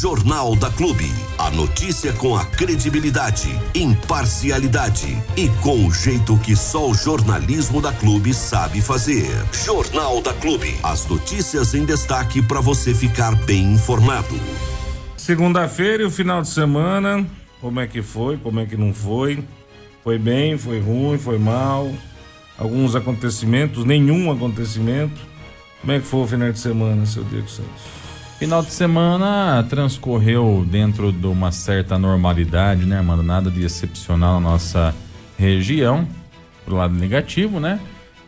Jornal da Clube. A notícia com a credibilidade, imparcialidade e com o jeito que só o jornalismo da Clube sabe fazer. Jornal da Clube. As notícias em destaque para você ficar bem informado. Segunda-feira e o final de semana, como é que foi, como é que não foi? Foi bem, foi ruim, foi mal? Alguns acontecimentos, nenhum acontecimento. Como é que foi o final de semana, seu Diego Santos? Final de semana transcorreu dentro de uma certa normalidade, né, Armando? Nada de excepcional na nossa região, pro lado negativo, né?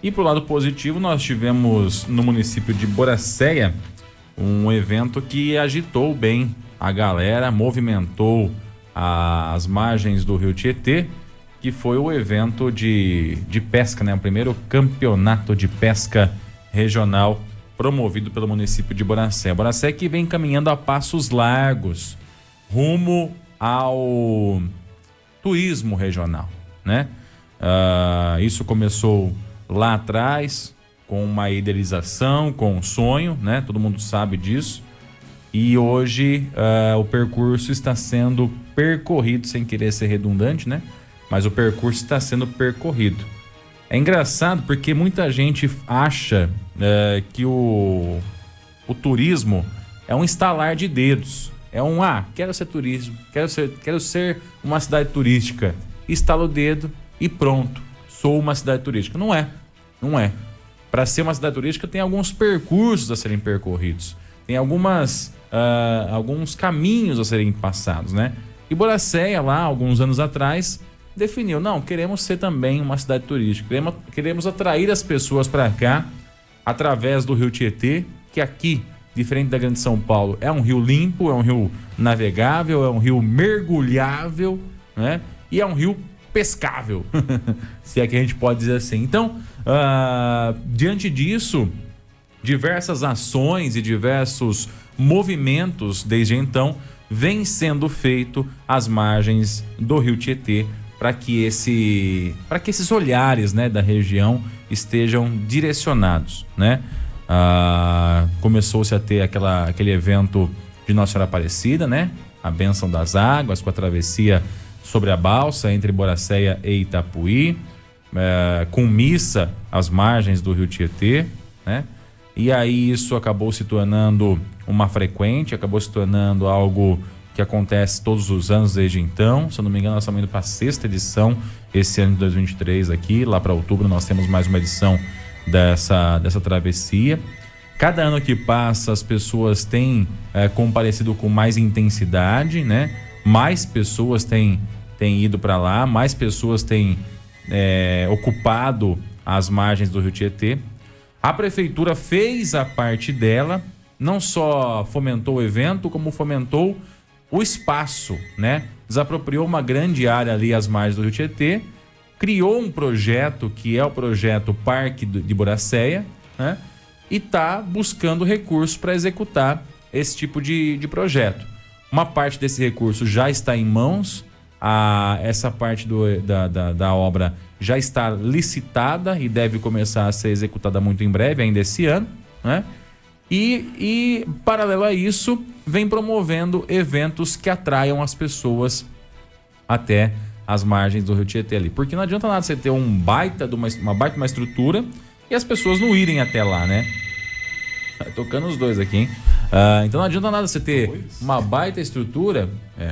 E pro lado positivo, nós tivemos no município de Boracéia um evento que agitou bem a galera, movimentou a, as margens do rio Tietê, que foi o evento de, de pesca, né? O primeiro campeonato de pesca regional promovido pelo município de Boracé. Boracé que vem caminhando a passos largos rumo ao turismo regional, né? Uh, isso começou lá atrás com uma idealização, com um sonho, né? Todo mundo sabe disso. E hoje uh, o percurso está sendo percorrido, sem querer ser redundante, né? Mas o percurso está sendo percorrido. É engraçado porque muita gente acha é, que o, o turismo é um instalar de dedos. É um, ah, quero ser turismo, quero ser, quero ser uma cidade turística. Instala o dedo e pronto, sou uma cidade turística. Não é, não é. Para ser uma cidade turística tem alguns percursos a serem percorridos. Tem algumas, uh, alguns caminhos a serem passados, né? E Boracéia, lá, alguns anos atrás, definiu: não, queremos ser também uma cidade turística, queremos, queremos atrair as pessoas para cá através do rio Tietê, que aqui, diferente da Grande São Paulo, é um rio limpo, é um rio navegável, é um rio mergulhável, né? E é um rio pescável, se é que a gente pode dizer assim. Então, uh, diante disso, diversas ações e diversos movimentos desde então vêm sendo feito às margens do Rio Tietê para que esse para que esses olhares né, da região estejam direcionados, né? Ah, Começou-se a ter aquela, aquele evento de Nossa Senhora Aparecida, né? A bênção das águas com a travessia sobre a balsa entre Boracéia e Itapuí, eh, com missa às margens do Rio Tietê, né? E aí isso acabou se tornando uma frequente, acabou se tornando algo que acontece todos os anos desde então. Se eu não me engano, nós estamos indo para a sexta edição esse ano de 2023 aqui. Lá para outubro nós temos mais uma edição dessa, dessa travessia. Cada ano que passa, as pessoas têm é, comparecido com mais intensidade, né? Mais pessoas têm, têm ido para lá, mais pessoas têm é, ocupado as margens do Rio Tietê. A prefeitura fez a parte dela, não só fomentou o evento, como fomentou o espaço, né? Desapropriou uma grande área ali às margens do Rio Tietê, criou um projeto que é o projeto Parque de Boracéia, né? E está buscando recursos para executar esse tipo de, de projeto. Uma parte desse recurso já está em mãos, a, essa parte do, da, da, da, obra já está licitada e deve começar a ser executada muito em breve, ainda esse ano, né? E, e, paralelo a isso, vem promovendo eventos que atraiam as pessoas até as margens do Rio Tietê ali. Porque não adianta nada você ter um baita de uma, uma baita uma estrutura e as pessoas não irem até lá, né? Tá tocando os dois aqui, hein? Uh, então não adianta nada você ter uma baita estrutura é,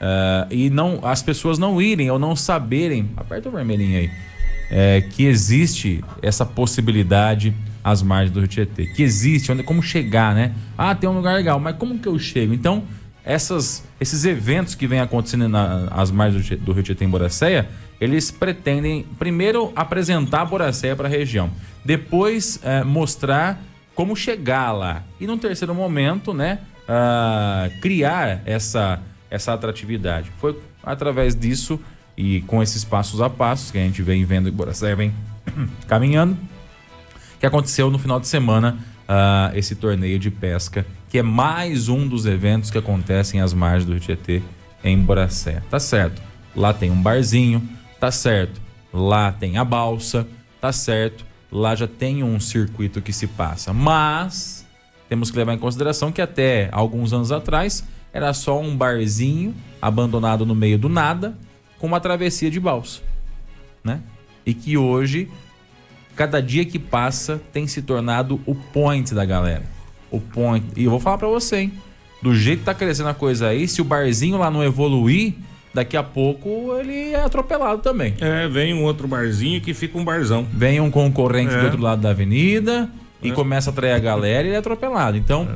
uh, e não as pessoas não irem ou não saberem. Aperta o vermelhinho aí. É, que existe essa possibilidade às margens do Rio Tietê. Que existe, onde, como chegar, né? Ah, tem um lugar legal, mas como que eu chego? Então, essas, esses eventos que vêm acontecendo nas margens do, do Rio Tietê em Boracéia, eles pretendem primeiro apresentar Boracéia para a região, depois é, mostrar como chegar lá e no terceiro momento, né, uh, criar essa essa atratividade. Foi através disso e com esses passos a passos que a gente vem vendo que Boracéia vem caminhando que aconteceu no final de semana uh, esse torneio de pesca, que é mais um dos eventos que acontecem às margens do Rio Tietê em Boracé. Tá certo. Lá tem um barzinho, tá certo. Lá tem a balsa, tá certo. Lá já tem um circuito que se passa, mas temos que levar em consideração que até alguns anos atrás era só um barzinho abandonado no meio do nada, com uma travessia de balsa, né? E que hoje, cada dia que passa, tem se tornado o point da galera. O point. E eu vou falar para você, hein? Do jeito que tá crescendo a coisa aí, se o barzinho lá não evoluir, daqui a pouco ele é atropelado também. É, vem um outro barzinho que fica um barzão. Vem um concorrente é. do outro lado da avenida e é. começa a atrair a galera e ele é atropelado. Então,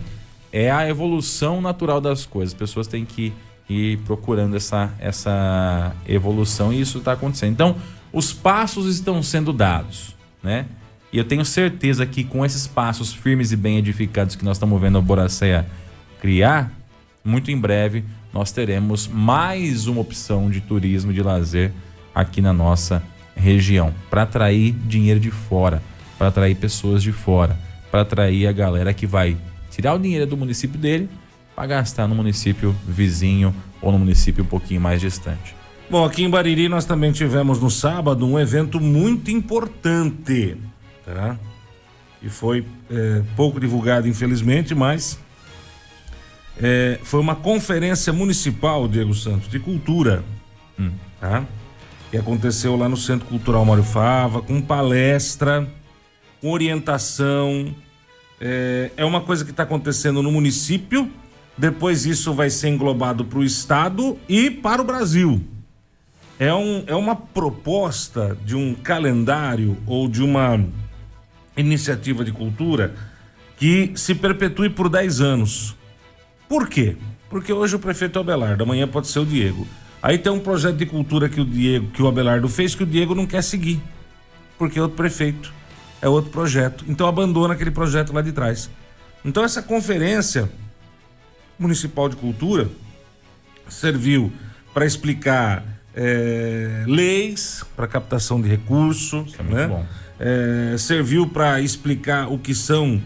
é. é a evolução natural das coisas. As pessoas têm que ir procurando essa, essa evolução e isso está acontecendo. Então, os passos estão sendo dados, né? E eu tenho certeza que com esses passos firmes e bem edificados que nós estamos vendo a Boracéia criar, muito em breve nós teremos mais uma opção de turismo de lazer aqui na nossa região para atrair dinheiro de fora, para atrair pessoas de fora, para atrair a galera que vai tirar o dinheiro do município dele para gastar no município vizinho ou no município um pouquinho mais distante. Bom, aqui em Bariri nós também tivemos no sábado um evento muito importante, tá? E foi é, pouco divulgado, infelizmente, mas é, foi uma conferência municipal, Diego Santos, de cultura, hum. tá? Que aconteceu lá no Centro Cultural Mário Fava, com palestra, com orientação. É, é uma coisa que está acontecendo no município depois isso vai ser englobado para o Estado e para o Brasil. É, um, é uma proposta de um calendário ou de uma iniciativa de cultura que se perpetue por 10 anos. Por quê? Porque hoje o prefeito é o Abelardo, amanhã pode ser o Diego. Aí tem um projeto de cultura que o Diego, que o Abelardo fez, que o Diego não quer seguir. Porque é outro prefeito, é outro projeto. Então abandona aquele projeto lá de trás. Então essa conferência Municipal de Cultura serviu para explicar é, leis para captação de recursos, é né? É, serviu para explicar o que são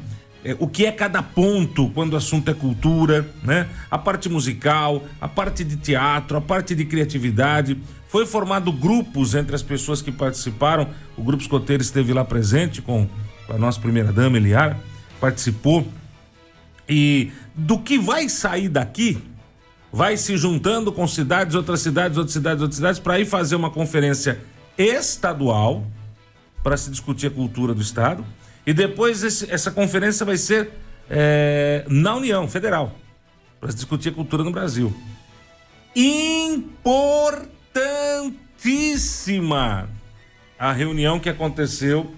é, o que é cada ponto quando o assunto é cultura, né? A parte musical, a parte de teatro, a parte de criatividade. Foi formado grupos entre as pessoas que participaram. O grupo escoteiro esteve lá presente com a nossa primeira dama Eliara, participou e do que vai sair daqui, vai se juntando com cidades, outras cidades, outras cidades, outras cidades, para ir fazer uma conferência estadual para se discutir a cultura do Estado. E depois esse, essa conferência vai ser é, na União Federal para se discutir a cultura no Brasil. Importantíssima a reunião que aconteceu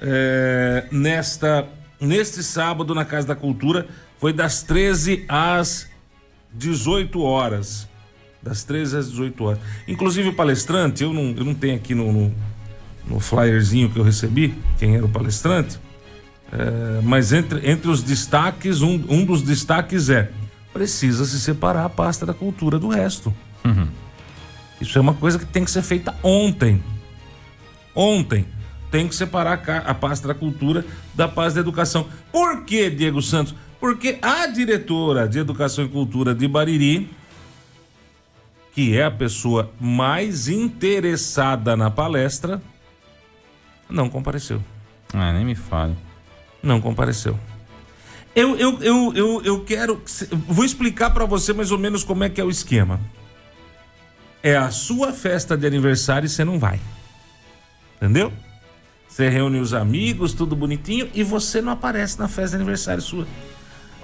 é, nesta neste sábado na Casa da Cultura foi das 13 às 18 horas. Das 13 às 18 horas. Inclusive o palestrante, eu não, eu não tenho aqui no, no, no flyerzinho que eu recebi, quem era o palestrante, é, mas entre, entre os destaques, um, um dos destaques é: precisa se separar a pasta da cultura do resto. Uhum. Isso é uma coisa que tem que ser feita ontem. Ontem tem que separar a pasta da cultura da pasta da educação. Por que, Diego Santos? Porque a diretora de Educação e Cultura de Bariri, que é a pessoa mais interessada na palestra, não compareceu. Ah, nem me fale. Não compareceu. Eu, eu, eu, eu, eu quero. Vou explicar para você mais ou menos como é que é o esquema. É a sua festa de aniversário e você não vai. Entendeu? Você reúne os amigos, tudo bonitinho, e você não aparece na festa de aniversário sua.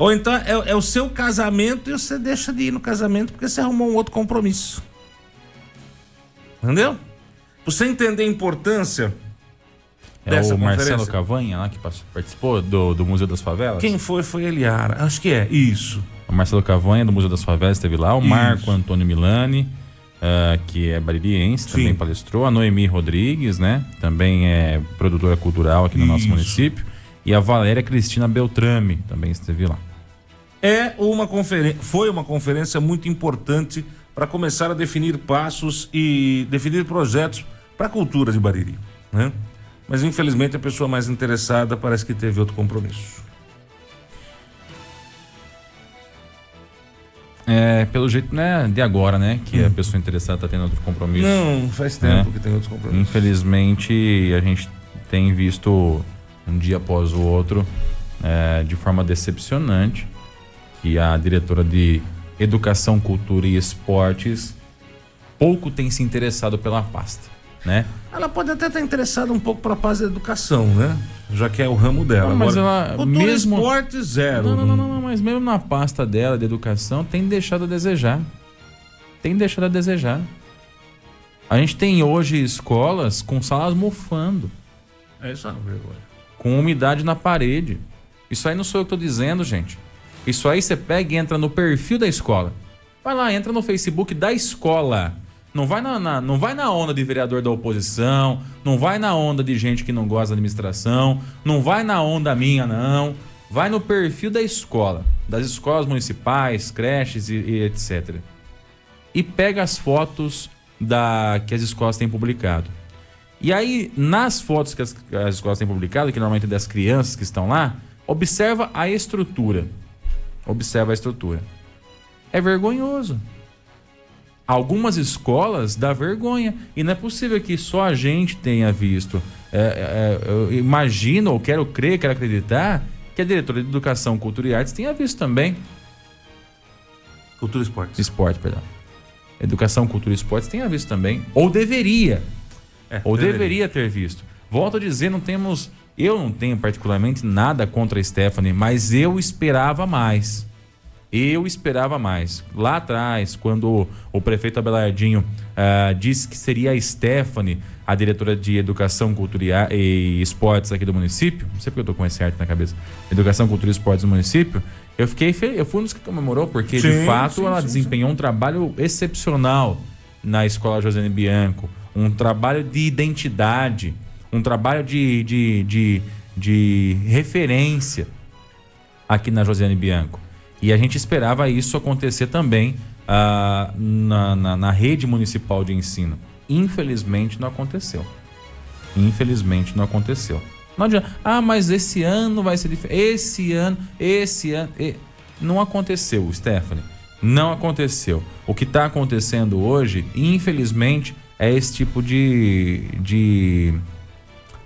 Ou então é, é, o seu casamento e você deixa de ir no casamento porque você arrumou um outro compromisso. Entendeu? Pra você entender a importância é dessa o Marcelo Cavanha lá que participou do, do Museu das Favelas? Quem foi? Foi Eliara. Acho que é, isso. O Marcelo Cavanha do Museu das Favelas esteve lá. O isso. Marco Antônio Milani uh, que é baririense, Sim. também palestrou. A Noemi Rodrigues, né? Também é produtora cultural aqui no Isso. nosso município. E a Valéria Cristina Beltrame também esteve lá. É uma conferência, foi uma conferência muito importante para começar a definir passos e definir projetos para a cultura de Bariri, né? Mas infelizmente a pessoa mais interessada parece que teve outro compromisso. É, pelo jeito, né, de agora, né, que hum. a pessoa interessada está tendo outro compromisso. Não, faz tempo né? que tem outros compromissos. Infelizmente, a gente tem visto um dia após o outro é, de forma decepcionante que a diretora de Educação, Cultura e Esportes pouco tem se interessado pela pasta, né? Ela pode até estar interessada um pouco para a paz da educação, né? Já que é o ramo dela. Não, mas Agora, ela mesmo esporte zero. Não, não, não, não, mas mesmo na pasta dela de educação tem deixado a desejar. Tem deixado a desejar. A gente tem hoje escolas com salas mofando. É isso, é vergonha. Com umidade na parede. Isso aí não sou eu que tô dizendo, gente. Isso aí você pega e entra no perfil da escola. Vai lá, entra no Facebook da escola. Não vai na, na, não vai na onda de vereador da oposição, não vai na onda de gente que não gosta da administração, não vai na onda minha, não. Vai no perfil da escola, das escolas municipais, creches e, e etc. E pega as fotos da que as escolas têm publicado. E aí, nas fotos que as, as escolas têm publicado, que normalmente é das crianças que estão lá, observa a estrutura. Observa a estrutura. É vergonhoso. Algumas escolas dá vergonha. E não é possível que só a gente tenha visto. É, é, é, eu imagino, ou quero crer, quero acreditar, que a diretora de Educação, Cultura e Artes tenha visto também. Cultura e Esportes. Esporte, perdão. Educação, Cultura e Esportes tenha visto também. Ou deveria. É, ou deveria. deveria ter visto. Volto a dizer, não temos. Eu não tenho particularmente nada contra a Stephanie, mas eu esperava mais. Eu esperava mais. Lá atrás, quando o prefeito Abelardinho uh, disse que seria a Stephanie, a diretora de Educação, Cultura e Esportes aqui do município, não sei porque eu tô com esse arte na cabeça, Educação, Cultura e Esportes do município, eu fiquei feliz, eu fui um dos que comemorou, porque sim, de fato sim, ela sim, desempenhou um trabalho excepcional na escola José Bianco, um trabalho de identidade, um trabalho de, de, de, de referência aqui na Josiane Bianco. E a gente esperava isso acontecer também ah, na, na, na rede municipal de ensino. Infelizmente não aconteceu. Infelizmente não aconteceu. Não adianta. Ah, mas esse ano vai ser diferente. Esse ano, esse ano. E... Não aconteceu, Stephanie. Não aconteceu. O que está acontecendo hoje, infelizmente, é esse tipo de, de,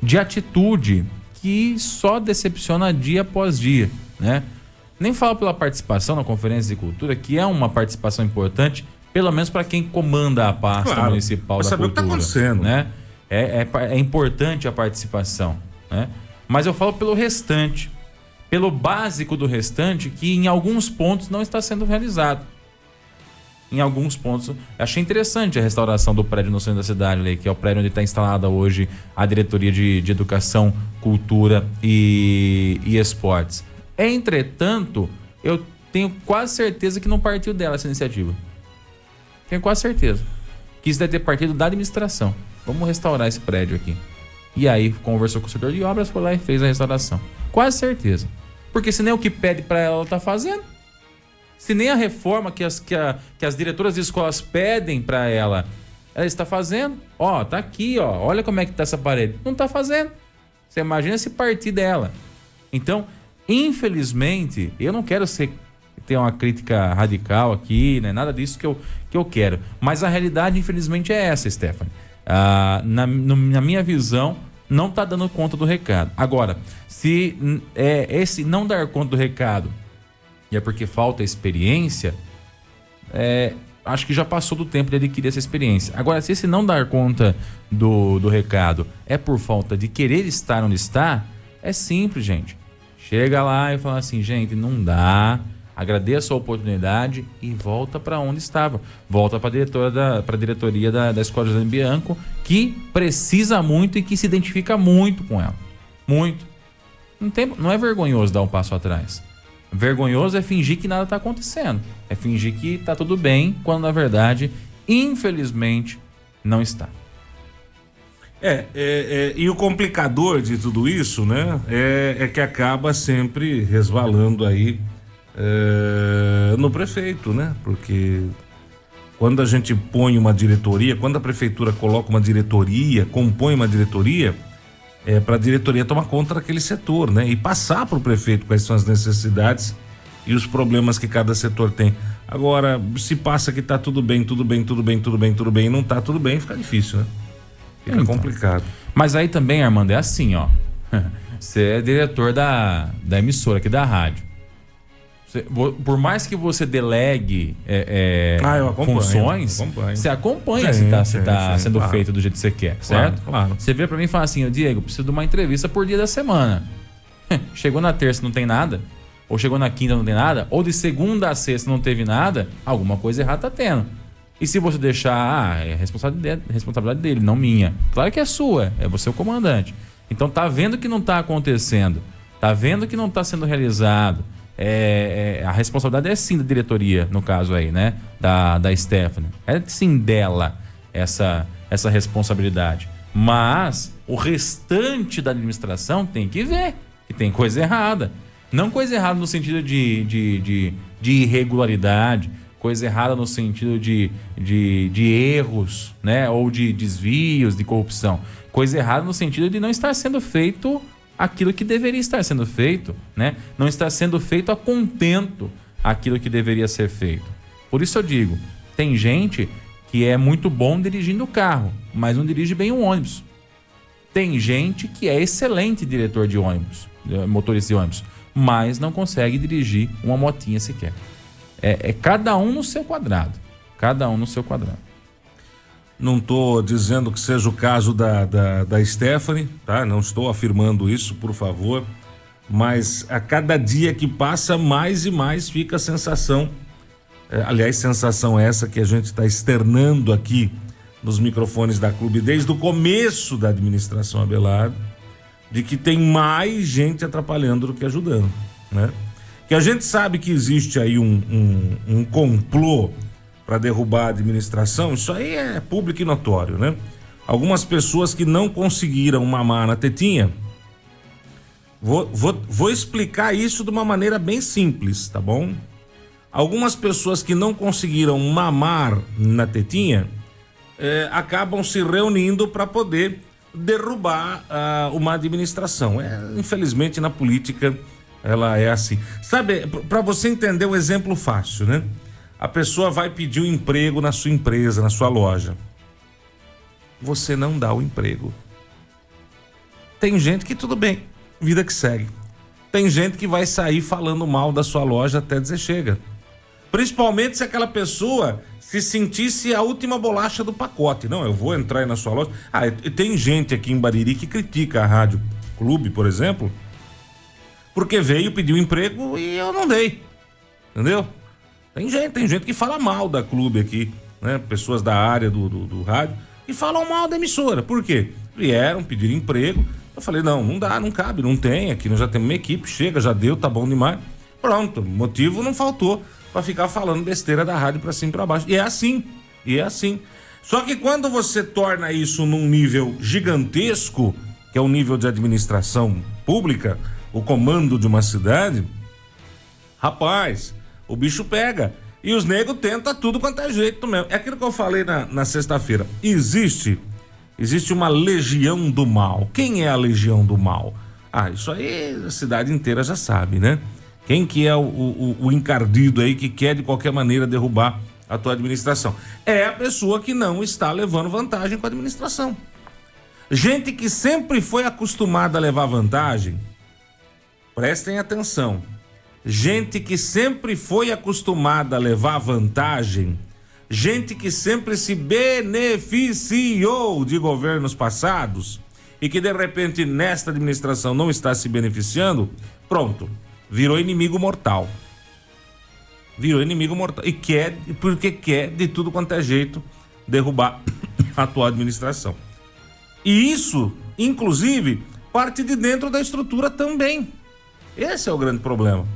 de atitude que só decepciona dia após dia, né? Nem falo pela participação na Conferência de Cultura, que é uma participação importante, pelo menos para quem comanda a pasta claro, municipal da saber cultura. O que tá acontecendo. Né? É, é, é importante a participação. Né? Mas eu falo pelo restante, pelo básico do restante, que em alguns pontos não está sendo realizado. Em alguns pontos. Achei interessante a restauração do prédio no centro da cidade, ali, que é o prédio onde está instalada hoje a diretoria de, de educação, cultura e, e esportes. Entretanto, eu tenho quase certeza que não partiu dela essa iniciativa. Tenho quase certeza. Que isso deve ter partido da administração. Vamos restaurar esse prédio aqui. E aí conversou com o setor de obras, foi lá e fez a restauração. Quase certeza. Porque se nem o que pede para ela, ela tá fazendo. Se nem a reforma que as, que, a, que as diretoras de escolas pedem para ela, ela está fazendo. Ó, tá aqui, ó. Olha como é que tá essa parede. Não tá fazendo. Você imagina se partir dela. Então, Infelizmente, eu não quero ser ter uma crítica radical aqui, né? Nada disso que eu, que eu quero. Mas a realidade, infelizmente, é essa, Stephanie. Ah, na, no, na minha visão, não está dando conta do recado. Agora, se é, esse não dar conta do recado e é porque falta experiência, é, acho que já passou do tempo de adquirir essa experiência. Agora, se esse não dar conta do, do recado é por falta de querer estar onde está, é simples, gente. Chega lá e fala assim, gente, não dá. Agradeça a oportunidade e volta para onde estava. Volta para a diretora da pra diretoria da, da Escola José Bianco, que precisa muito e que se identifica muito com ela. Muito. Não, tem, não é vergonhoso dar um passo atrás. Vergonhoso é fingir que nada está acontecendo. É fingir que está tudo bem, quando na verdade, infelizmente, não está. É, é, é, e o complicador de tudo isso, né, é, é que acaba sempre resvalando aí é, no prefeito, né? Porque quando a gente põe uma diretoria, quando a prefeitura coloca uma diretoria, compõe uma diretoria, é para a diretoria tomar conta daquele setor, né? E passar para o prefeito quais são as necessidades e os problemas que cada setor tem. Agora, se passa que tá tudo bem, tudo bem, tudo bem, tudo bem, tudo bem, e não tá tudo bem, fica difícil, né? Fica então. complicado. Mas aí também, Armando, é assim, ó. você é diretor da, da emissora aqui da rádio. Por mais que você delegue é, é, ah, funções, acompanho. você acompanha sim, se está se tá sendo claro. feito do jeito que você quer, certo? Claro. Você vira para mim e fala assim, Diego, preciso de uma entrevista por dia da semana. Chegou na terça não tem nada, ou chegou na quinta não tem nada, ou de segunda a sexta não teve nada, alguma coisa errada tá tendo. E se você deixar, ah, é responsabilidade, responsabilidade dele, não minha. Claro que é sua, é você o comandante. Então tá vendo que não tá acontecendo, tá vendo que não tá sendo realizado. É, é, a responsabilidade é sim da diretoria, no caso aí, né? Da, da Stephanie. É sim dela essa, essa responsabilidade. Mas o restante da administração tem que ver que tem coisa errada. Não coisa errada no sentido de, de, de, de irregularidade, coisa errada no sentido de, de, de erros, né? Ou de desvios, de corrupção. Coisa errada no sentido de não estar sendo feito aquilo que deveria estar sendo feito, né? Não está sendo feito a contento aquilo que deveria ser feito. Por isso eu digo, tem gente que é muito bom dirigindo o carro, mas não dirige bem o ônibus. Tem gente que é excelente diretor de ônibus, eh, motorista de ônibus, mas não consegue dirigir uma motinha sequer. É, é cada um no seu quadrado. Cada um no seu quadrado. Não estou dizendo que seja o caso da, da, da Stephanie, tá? Não estou afirmando isso, por favor. Mas a cada dia que passa, mais e mais fica a sensação. É, aliás, sensação essa que a gente está externando aqui nos microfones da clube desde o começo da administração Abelardo, de que tem mais gente atrapalhando do que ajudando, né? que a gente sabe que existe aí um, um, um complô para derrubar a administração, isso aí é público e notório, né? Algumas pessoas que não conseguiram mamar na tetinha. Vou, vou, vou explicar isso de uma maneira bem simples, tá bom? Algumas pessoas que não conseguiram mamar na tetinha eh, acabam se reunindo para poder derrubar uh, uma administração. É, infelizmente, na política ela é assim. Sabe, para você entender um exemplo fácil, né? A pessoa vai pedir um emprego na sua empresa, na sua loja. Você não dá o emprego. Tem gente que tudo bem, vida que segue. Tem gente que vai sair falando mal da sua loja até dizer chega. Principalmente se aquela pessoa se sentisse a última bolacha do pacote. Não, eu vou entrar aí na sua loja. Ah, tem gente aqui em Bariri que critica a Rádio Clube, por exemplo, porque veio, pediu emprego e eu não dei. Entendeu? Tem gente, tem gente que fala mal da clube aqui, né? Pessoas da área do, do, do rádio que falam mal da emissora. Por quê? Vieram pedir emprego. Eu falei, não, não dá, não cabe, não tem. Aqui nós já temos uma equipe, chega, já deu, tá bom demais. Pronto, motivo não faltou para ficar falando besteira da rádio para cima e pra baixo. E é assim, e é assim. Só que quando você torna isso num nível gigantesco, que é o nível de administração pública, o comando de uma cidade, rapaz, o bicho pega. E os negros tentam tudo quanto é jeito mesmo. É aquilo que eu falei na, na sexta-feira. Existe, existe uma legião do mal. Quem é a legião do mal? Ah, isso aí a cidade inteira já sabe, né? Quem que é o, o, o encardido aí que quer de qualquer maneira derrubar a tua administração? É a pessoa que não está levando vantagem com a administração. Gente que sempre foi acostumada a levar vantagem, Prestem atenção. Gente que sempre foi acostumada a levar vantagem, gente que sempre se beneficiou de governos passados e que de repente nesta administração não está se beneficiando, pronto, virou inimigo mortal. Virou inimigo mortal. E quer, porque quer de tudo quanto é jeito derrubar a atual administração. E isso, inclusive, parte de dentro da estrutura também. Esse é o grande problema.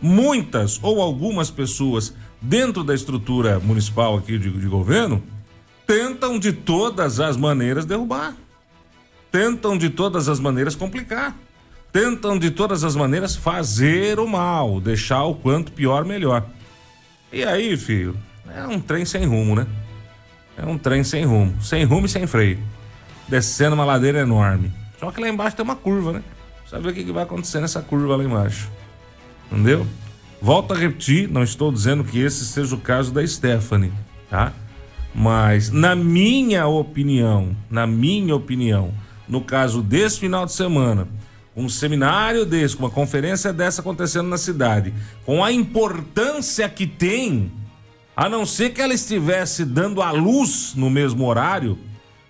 Muitas ou algumas pessoas dentro da estrutura municipal aqui de, de governo tentam de todas as maneiras derrubar. Tentam de todas as maneiras complicar. Tentam de todas as maneiras fazer o mal, deixar o quanto pior melhor. E aí, filho, é um trem sem rumo, né? É um trem sem rumo, sem rumo e sem freio. Descendo uma ladeira enorme. Só que lá embaixo tem uma curva, né? Sabe o que, que vai acontecer nessa curva lá embaixo. Entendeu? Volto a repetir, não estou dizendo que esse seja o caso da Stephanie, tá? Mas, na minha opinião, na minha opinião, no caso desse final de semana, um seminário desse, uma conferência dessa acontecendo na cidade, com a importância que tem, a não ser que ela estivesse dando a luz no mesmo horário,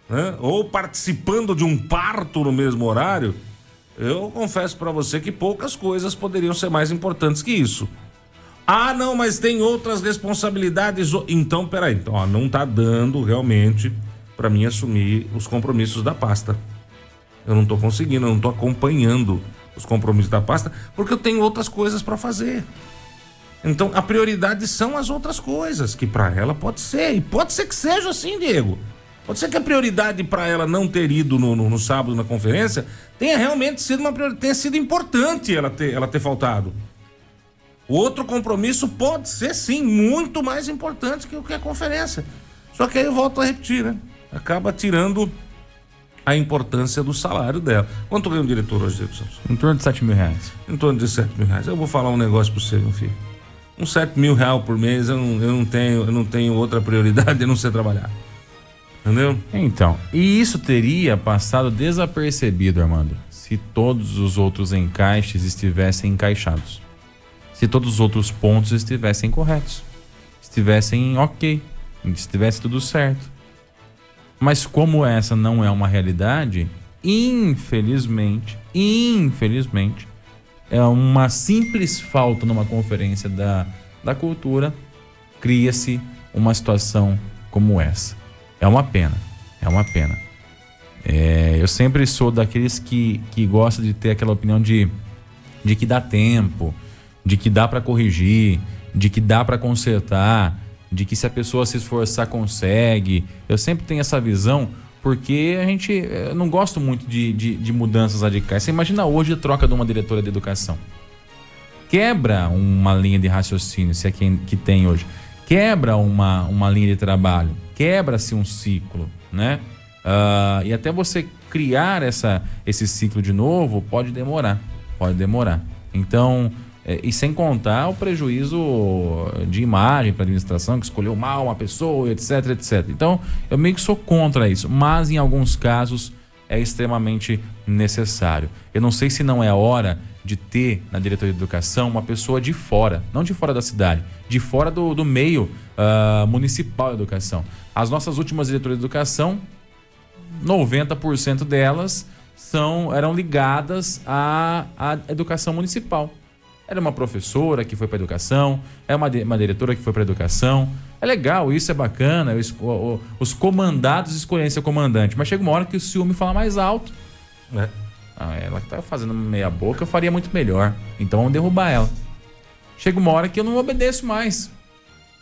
né? ou participando de um parto no mesmo horário, eu confesso para você que poucas coisas poderiam ser mais importantes que isso. Ah, não, mas tem outras responsabilidades. Então, peraí, então, ó, não tá dando realmente para mim assumir os compromissos da pasta. Eu não tô conseguindo, eu não tô acompanhando os compromissos da pasta, porque eu tenho outras coisas para fazer. Então, a prioridade são as outras coisas, que para ela pode ser, e pode ser que seja assim, Diego. Pode ser que a prioridade para ela não ter ido no, no, no, sábado na conferência tenha realmente sido uma prioridade, tenha sido importante ela ter, ela ter faltado. O outro compromisso pode ser sim muito mais importante que o que a conferência. Só que aí eu volto a repetir, né? Acaba tirando a importância do salário dela. Quanto ganha o diretor hoje, Diego Santos? Em torno de 7 mil reais. Em torno de 7 mil reais. Eu vou falar um negócio para você, meu filho. Uns 7 mil reais por mês eu não, eu não tenho, eu não tenho outra prioridade a não ser trabalhar. Entendeu? Então, e isso teria passado desapercebido, Armando, se todos os outros encaixes estivessem encaixados. Se todos os outros pontos estivessem corretos. Estivessem ok. Estivesse tudo certo. Mas como essa não é uma realidade, infelizmente, infelizmente, é uma simples falta numa conferência da, da cultura, cria-se uma situação como essa. É uma pena. É uma pena. É, eu sempre sou daqueles que, que gosta de ter aquela opinião de, de que dá tempo, de que dá para corrigir, de que dá para consertar, de que se a pessoa se esforçar consegue. Eu sempre tenho essa visão porque a gente eu não gosto muito de, de, de mudanças radicais. Você imagina hoje a troca de uma diretora de educação. Quebra uma linha de raciocínio, se é quem que tem hoje. Quebra uma, uma linha de trabalho quebra-se um ciclo, né? Uh, e até você criar essa, esse ciclo de novo pode demorar, pode demorar. Então, é, e sem contar o prejuízo de imagem para a administração, que escolheu mal uma pessoa, etc, etc. Então, eu meio que sou contra isso, mas em alguns casos é extremamente necessário. Eu não sei se não é a hora de ter na diretoria de educação uma pessoa de fora, não de fora da cidade, de fora do, do meio uh, municipal de educação. As nossas últimas diretorias de educação, 90% delas são, eram ligadas à, à educação municipal. Era uma professora que foi para educação, é uma, uma diretora que foi para educação. É legal, isso é bacana. Os, os comandados escolhem seu comandante, mas chega uma hora que o ciúme fala mais alto. É. Ah, ela que tá fazendo meia boca, eu faria muito melhor. Então vamos derrubar ela. Chega uma hora que eu não obedeço mais.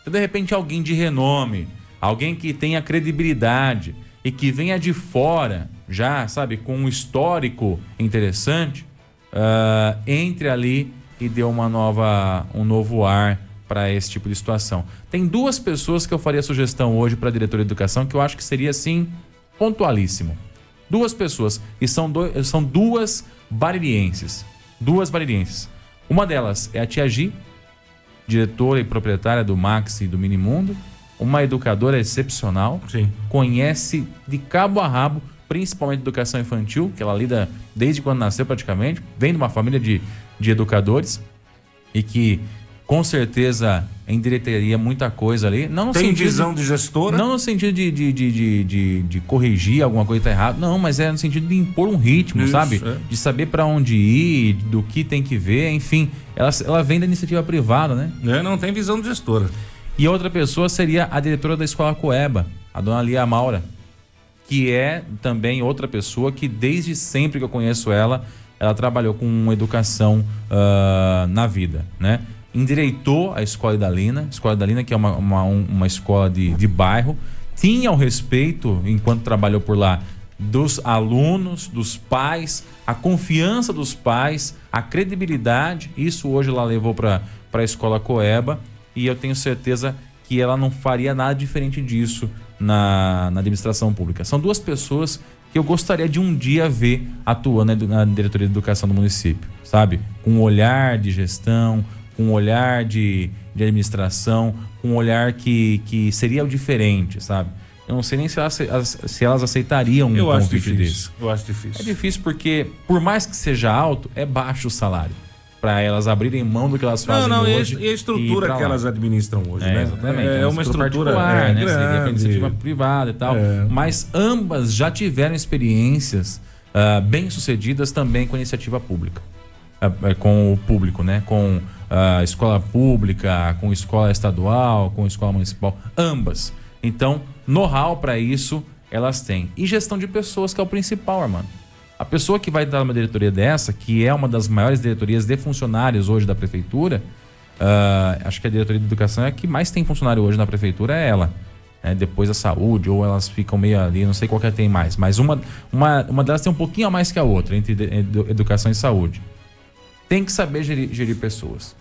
Então, de repente, alguém de renome, alguém que tenha credibilidade e que venha de fora, já, sabe, com um histórico interessante, uh, entre ali e dê uma nova, um novo ar para esse tipo de situação. Tem duas pessoas que eu faria sugestão hoje para a diretoria de educação que eu acho que seria assim pontualíssimo. Duas pessoas. E são, do, são duas baririenses. Duas baririenses. Uma delas é a Tia Gi, diretora e proprietária do Maxi e do Minimundo. Uma educadora excepcional. Sim. Conhece de cabo a rabo, principalmente educação infantil, que ela lida desde quando nasceu praticamente. Vem de uma família de, de educadores. E que com certeza endireitaria muita coisa ali. Não Tem sentido, visão de gestora? Não no sentido de, de, de, de, de corrigir alguma coisa que tá errada. Não, mas é no sentido de impor um ritmo, Isso, sabe? É. De saber para onde ir, do que tem que ver, enfim. Ela, ela vem da iniciativa privada, né? É, não tem visão de gestora. E outra pessoa seria a diretora da escola Coeba, a dona Lia Maura, que é também outra pessoa que desde sempre que eu conheço ela, ela trabalhou com educação uh, na vida, né? endireitou a Escola Idalina, Escola Idalina que é uma, uma, uma escola de, de bairro, tinha o respeito, enquanto trabalhou por lá, dos alunos, dos pais, a confiança dos pais, a credibilidade. Isso hoje ela levou para a escola Coeba e eu tenho certeza que ela não faria nada diferente disso na, na administração pública. São duas pessoas que eu gostaria de um dia ver atuando na diretoria de educação do município, sabe? Com um olhar de gestão, com um olhar de, de administração, com um olhar que, que seria o diferente, sabe? eu não sei nem se elas, se elas aceitariam um eu convite acho difícil, desse. Eu acho difícil. É difícil porque, por mais que seja alto, é baixo o salário. Para elas abrirem mão do que elas fazem não, não, hoje. E a estrutura que elas administram hoje, é, né? Exatamente. É, é uma estrutura, particular, é, né? Grande. iniciativa privada e tal. É. Mas ambas já tiveram experiências ah, bem sucedidas também com iniciativa pública. Eh, com o público, né? Com a escola pública, com escola estadual, com escola municipal, ambas. Então, know-how para isso elas têm. E gestão de pessoas, que é o principal, Armando. A pessoa que vai dar uma diretoria dessa, que é uma das maiores diretorias de funcionários hoje da prefeitura, ah, acho que a diretoria de educação é a que mais tem funcionário hoje na prefeitura, é ela. né? depois a saúde, ou elas ficam meio ali, não sei qual que tem mais. Mas uma, uma, uma delas tem um pouquinho a mais que a outra, entre educação e saúde. Tem que saber gerir, gerir pessoas.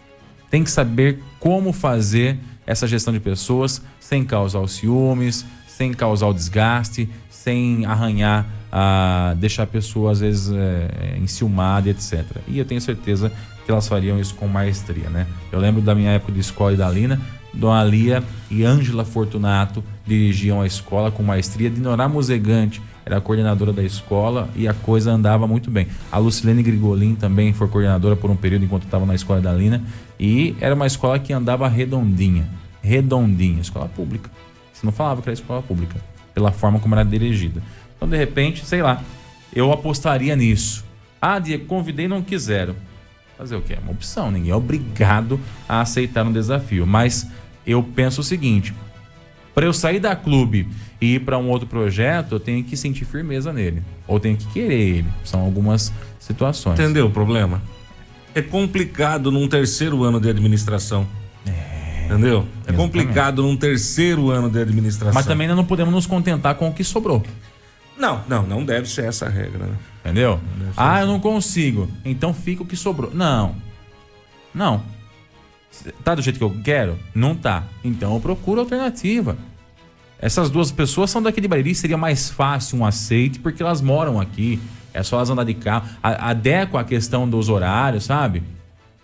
Tem que saber como fazer essa gestão de pessoas sem causar os ciúmes, sem causar o desgaste, sem arranhar, a deixar a pessoa às vezes é, enciumada, etc. E eu tenho certeza que elas fariam isso com maestria, né? Eu lembro da minha época de escola e da Lina, Dona Lia e Ângela Fortunato dirigiam a escola com maestria. Dinorá Muzegante era a coordenadora da escola e a coisa andava muito bem. A Lucilene Grigolin também foi coordenadora por um período enquanto estava na escola da Lina. E era uma escola que andava redondinha. Redondinha. Escola pública. Você não falava que era escola pública. Pela forma como era dirigida. Então, de repente, sei lá, eu apostaria nisso. Ah, Diego, convidei e não quiseram. Fazer o quê? É uma opção. Ninguém é obrigado a aceitar um desafio. Mas eu penso o seguinte: para eu sair da clube e ir para um outro projeto, eu tenho que sentir firmeza nele. Ou tenho que querer ele. São algumas situações. Entendeu o problema? É complicado num terceiro ano de administração. Entendeu? É exatamente. complicado num terceiro ano de administração. Mas também nós não podemos nos contentar com o que sobrou. Não, não, não deve ser essa a regra, né? Entendeu? Ah, eu não consigo. Então fica o que sobrou. Não. Não. Tá do jeito que eu quero? Não tá. Então eu procuro alternativa. Essas duas pessoas são daqui de Bariri, seria mais fácil um aceite porque elas moram aqui. É só elas andar de carro. Adequa a questão dos horários, sabe?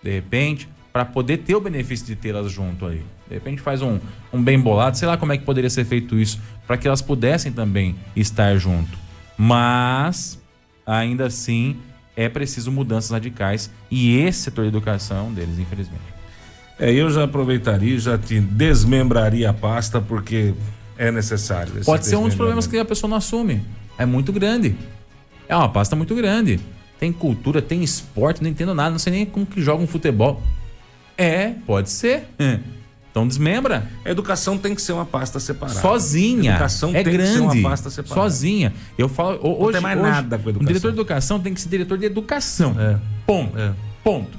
De repente, para poder ter o benefício de tê-las junto aí. De repente faz um, um bem bolado, sei lá como é que poderia ser feito isso, para que elas pudessem também estar junto. Mas, ainda assim, é preciso mudanças radicais e esse setor de educação deles, infelizmente. É, eu já aproveitaria já te desmembraria a pasta porque é necessário. esse Pode ser um dos problemas que a pessoa não assume. É muito grande. É uma pasta muito grande. Tem cultura, tem esporte, não entendo nada, não sei nem como que joga um futebol. É, pode ser. Então desmembra. A educação tem que ser uma pasta separada. Sozinha. Educação é tem grande. que ser uma pasta separada. Sozinha. Eu falo ho- hoje, tem mais hoje, nada com Um educação. diretor de educação tem que ser diretor de educação. É. Ponto. É. Ponto.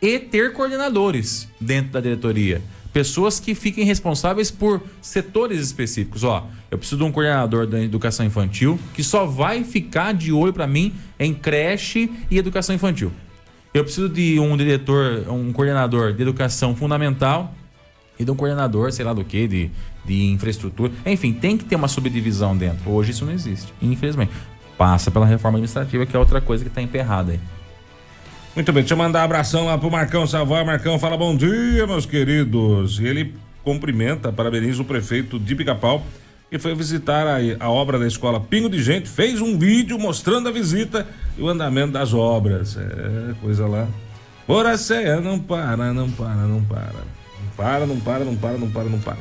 E ter coordenadores dentro da diretoria. Pessoas que fiquem responsáveis por setores específicos. Ó, eu preciso de um coordenador da educação infantil que só vai ficar de olho para mim em creche e educação infantil. Eu preciso de um diretor, um coordenador de educação fundamental e de um coordenador, sei lá do que, de, de infraestrutura. Enfim, tem que ter uma subdivisão dentro. Hoje isso não existe, infelizmente. Passa pela reforma administrativa, que é outra coisa que está emperrada aí. Muito bem, deixa eu mandar um abração lá pro Marcão Savoy. Marcão fala bom dia, meus queridos. E ele cumprimenta, parabeniza o prefeito de Pica-Pau, que foi visitar a, a obra da escola Pingo de Gente, fez um vídeo mostrando a visita e o andamento das obras. É, coisa lá. Boracéia, não para, não para, não para. Para, não para, não para, não para, não para.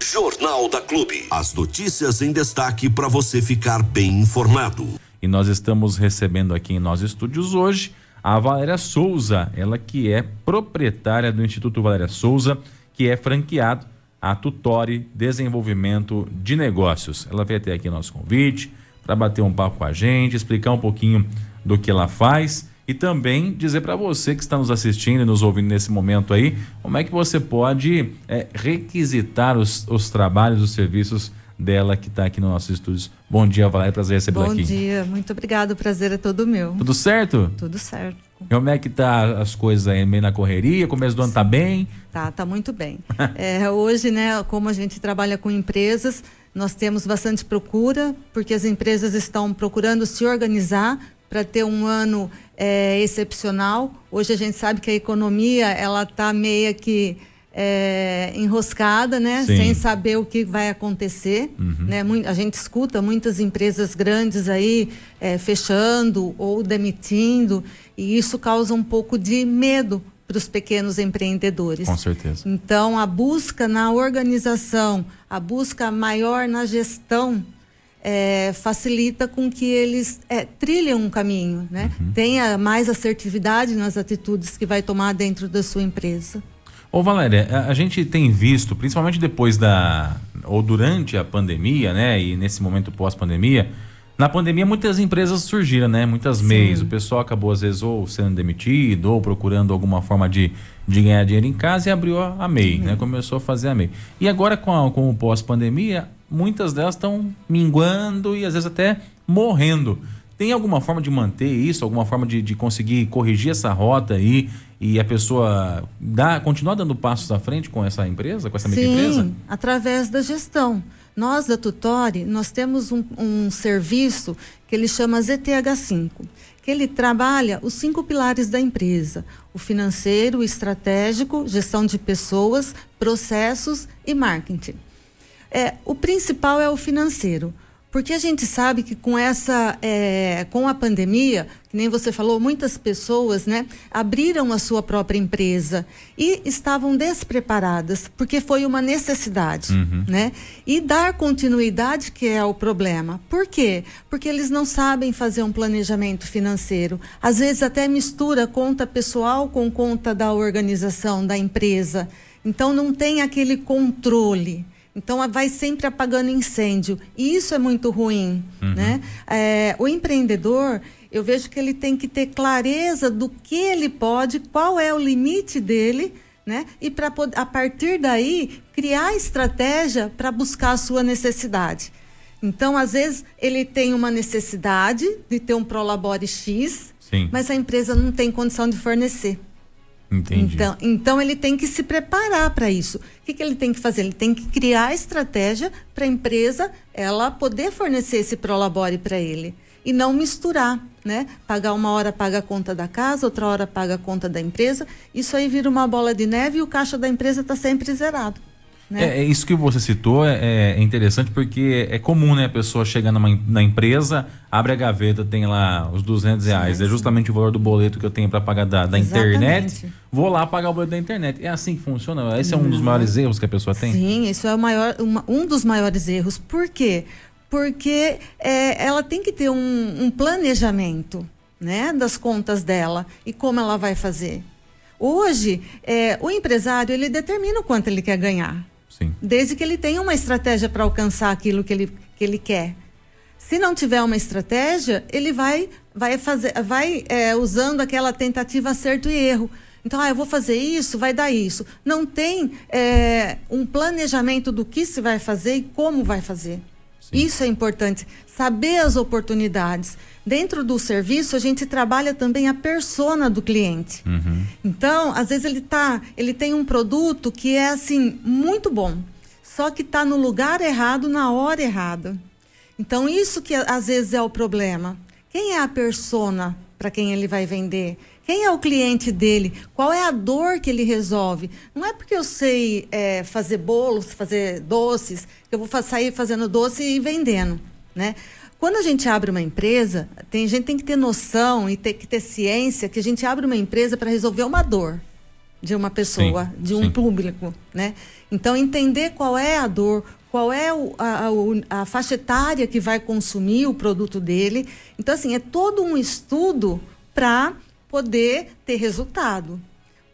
Jornal da Clube. As notícias em destaque para você ficar bem informado. E nós estamos recebendo aqui em nossos estúdios hoje a Valéria Souza, ela que é proprietária do Instituto Valéria Souza, que é franqueado a Tutore Desenvolvimento de Negócios. Ela veio até aqui nosso convite para bater um papo com a gente, explicar um pouquinho do que ela faz e também dizer para você que está nos assistindo e nos ouvindo nesse momento aí, como é que você pode é, requisitar os, os trabalhos, os serviços dela que está aqui nos nossos estúdios. Bom dia, Valéria, prazer recebê-la Bom aqui. dia, muito obrigado, o prazer é todo meu. Tudo certo? Tudo certo. Como é que tá as coisas aí, meio na correria? Começo do ano tá bem? Tá, tá muito bem. É, hoje, né, como a gente trabalha com empresas, nós temos bastante procura, porque as empresas estão procurando se organizar para ter um ano é, excepcional. Hoje a gente sabe que a economia ela está meio que é, enroscada, né? Sim. Sem saber o que vai acontecer. Né? Mui- A gente escuta muitas empresas grandes aí é, fechando ou demitindo, e isso causa um pouco de medo para os pequenos empreendedores. Com certeza. Então, a busca na organização, a busca maior na gestão, é, facilita com que eles é, trilhem um caminho, né? Tenha mais assertividade nas atitudes que vai tomar dentro da sua empresa. Ô Valéria, a, a gente tem visto, principalmente depois da. ou durante a pandemia, né? E nesse momento pós-pandemia, na pandemia muitas empresas surgiram, né? Muitas MEIs. O pessoal acabou, às vezes, ou sendo demitido, ou procurando alguma forma de, de ganhar dinheiro em casa e abriu a, MEI, né? Começou a fazer a MEI. E agora, com, a- com o pós-pandemia, muitas delas estão minguando e às vezes até morrendo. Tem alguma forma de manter isso? Alguma forma de, de conseguir corrigir essa rota aí e a pessoa dar, continuar dando passos à frente com essa empresa, com essa microempresa? Sim, através da gestão. Nós da Tutore, nós temos um, um serviço que ele chama ZTH5, que ele trabalha os cinco pilares da empresa: o financeiro, o estratégico, gestão de pessoas, processos e marketing. É, o principal é o financeiro. Porque a gente sabe que com essa, é, com a pandemia, que nem você falou, muitas pessoas, né, abriram a sua própria empresa e estavam despreparadas, porque foi uma necessidade, né? E dar continuidade que é o problema. Por quê? Porque eles não sabem fazer um planejamento financeiro. Às vezes até mistura conta pessoal com conta da organização, da empresa. Então não tem aquele controle. Então vai sempre apagando incêndio e isso é muito ruim, né? É, o empreendedor eu vejo que ele tem que ter clareza do que ele pode, qual é o limite dele, né? E para a partir daí criar estratégia para buscar a sua necessidade. Então às vezes ele tem uma necessidade de ter um prolabore X, Sim. mas a empresa não tem condição de fornecer. Entendi. Então, então ele tem que se preparar para isso. O que, que ele tem que fazer? Ele tem que criar estratégia para a empresa ela poder fornecer esse prolabore para ele e não misturar, né? Pagar uma hora paga a conta da casa, outra hora paga a conta da empresa. Isso aí vira uma bola de neve e o caixa da empresa está sempre zerado. Né? É, é isso que você citou é, é interessante porque é comum, né? A pessoa chega numa, na empresa, abre a gaveta, tem lá os 200 reais. Sim, é sim. justamente o valor do boleto que eu tenho para pagar da, da internet. Vou lá pagar o boleto da internet. É assim que funciona? Esse é um dos maiores erros que a pessoa tem? Sim, isso é o maior, uma- um dos maiores erros. Por quê? Porque é, ela tem que ter um, um planejamento né, das contas dela e como ela vai fazer. Hoje, é, o empresário ele determina o quanto ele quer ganhar, Sim. desde que ele tenha uma estratégia para alcançar aquilo que ele, que ele quer. Se não tiver uma estratégia, ele vai, vai, fazer, vai é, usando aquela tentativa acerto e erro. Então, ah, eu vou fazer isso, vai dar isso. Não tem é, um planejamento do que se vai fazer e como vai fazer. Isso é importante. Saber as oportunidades. Dentro do serviço, a gente trabalha também a persona do cliente. Então, às vezes ele tá, ele tem um produto que é assim muito bom, só que está no lugar errado na hora errada. Então, isso que às vezes é o problema. Quem é a persona para quem ele vai vender? Quem é o cliente dele? Qual é a dor que ele resolve? Não é porque eu sei é, fazer bolos, fazer doces, que eu vou sair fazendo doce e vendendo, né? Quando a gente abre uma empresa, tem a gente tem que ter noção e ter que ter ciência que a gente abre uma empresa para resolver uma dor de uma pessoa, Sim, de um sim. público, né? Então entender qual é a dor, qual é a, a- a faixa etária que vai consumir o produto dele. Então assim é todo um estudo para poder ter resultado,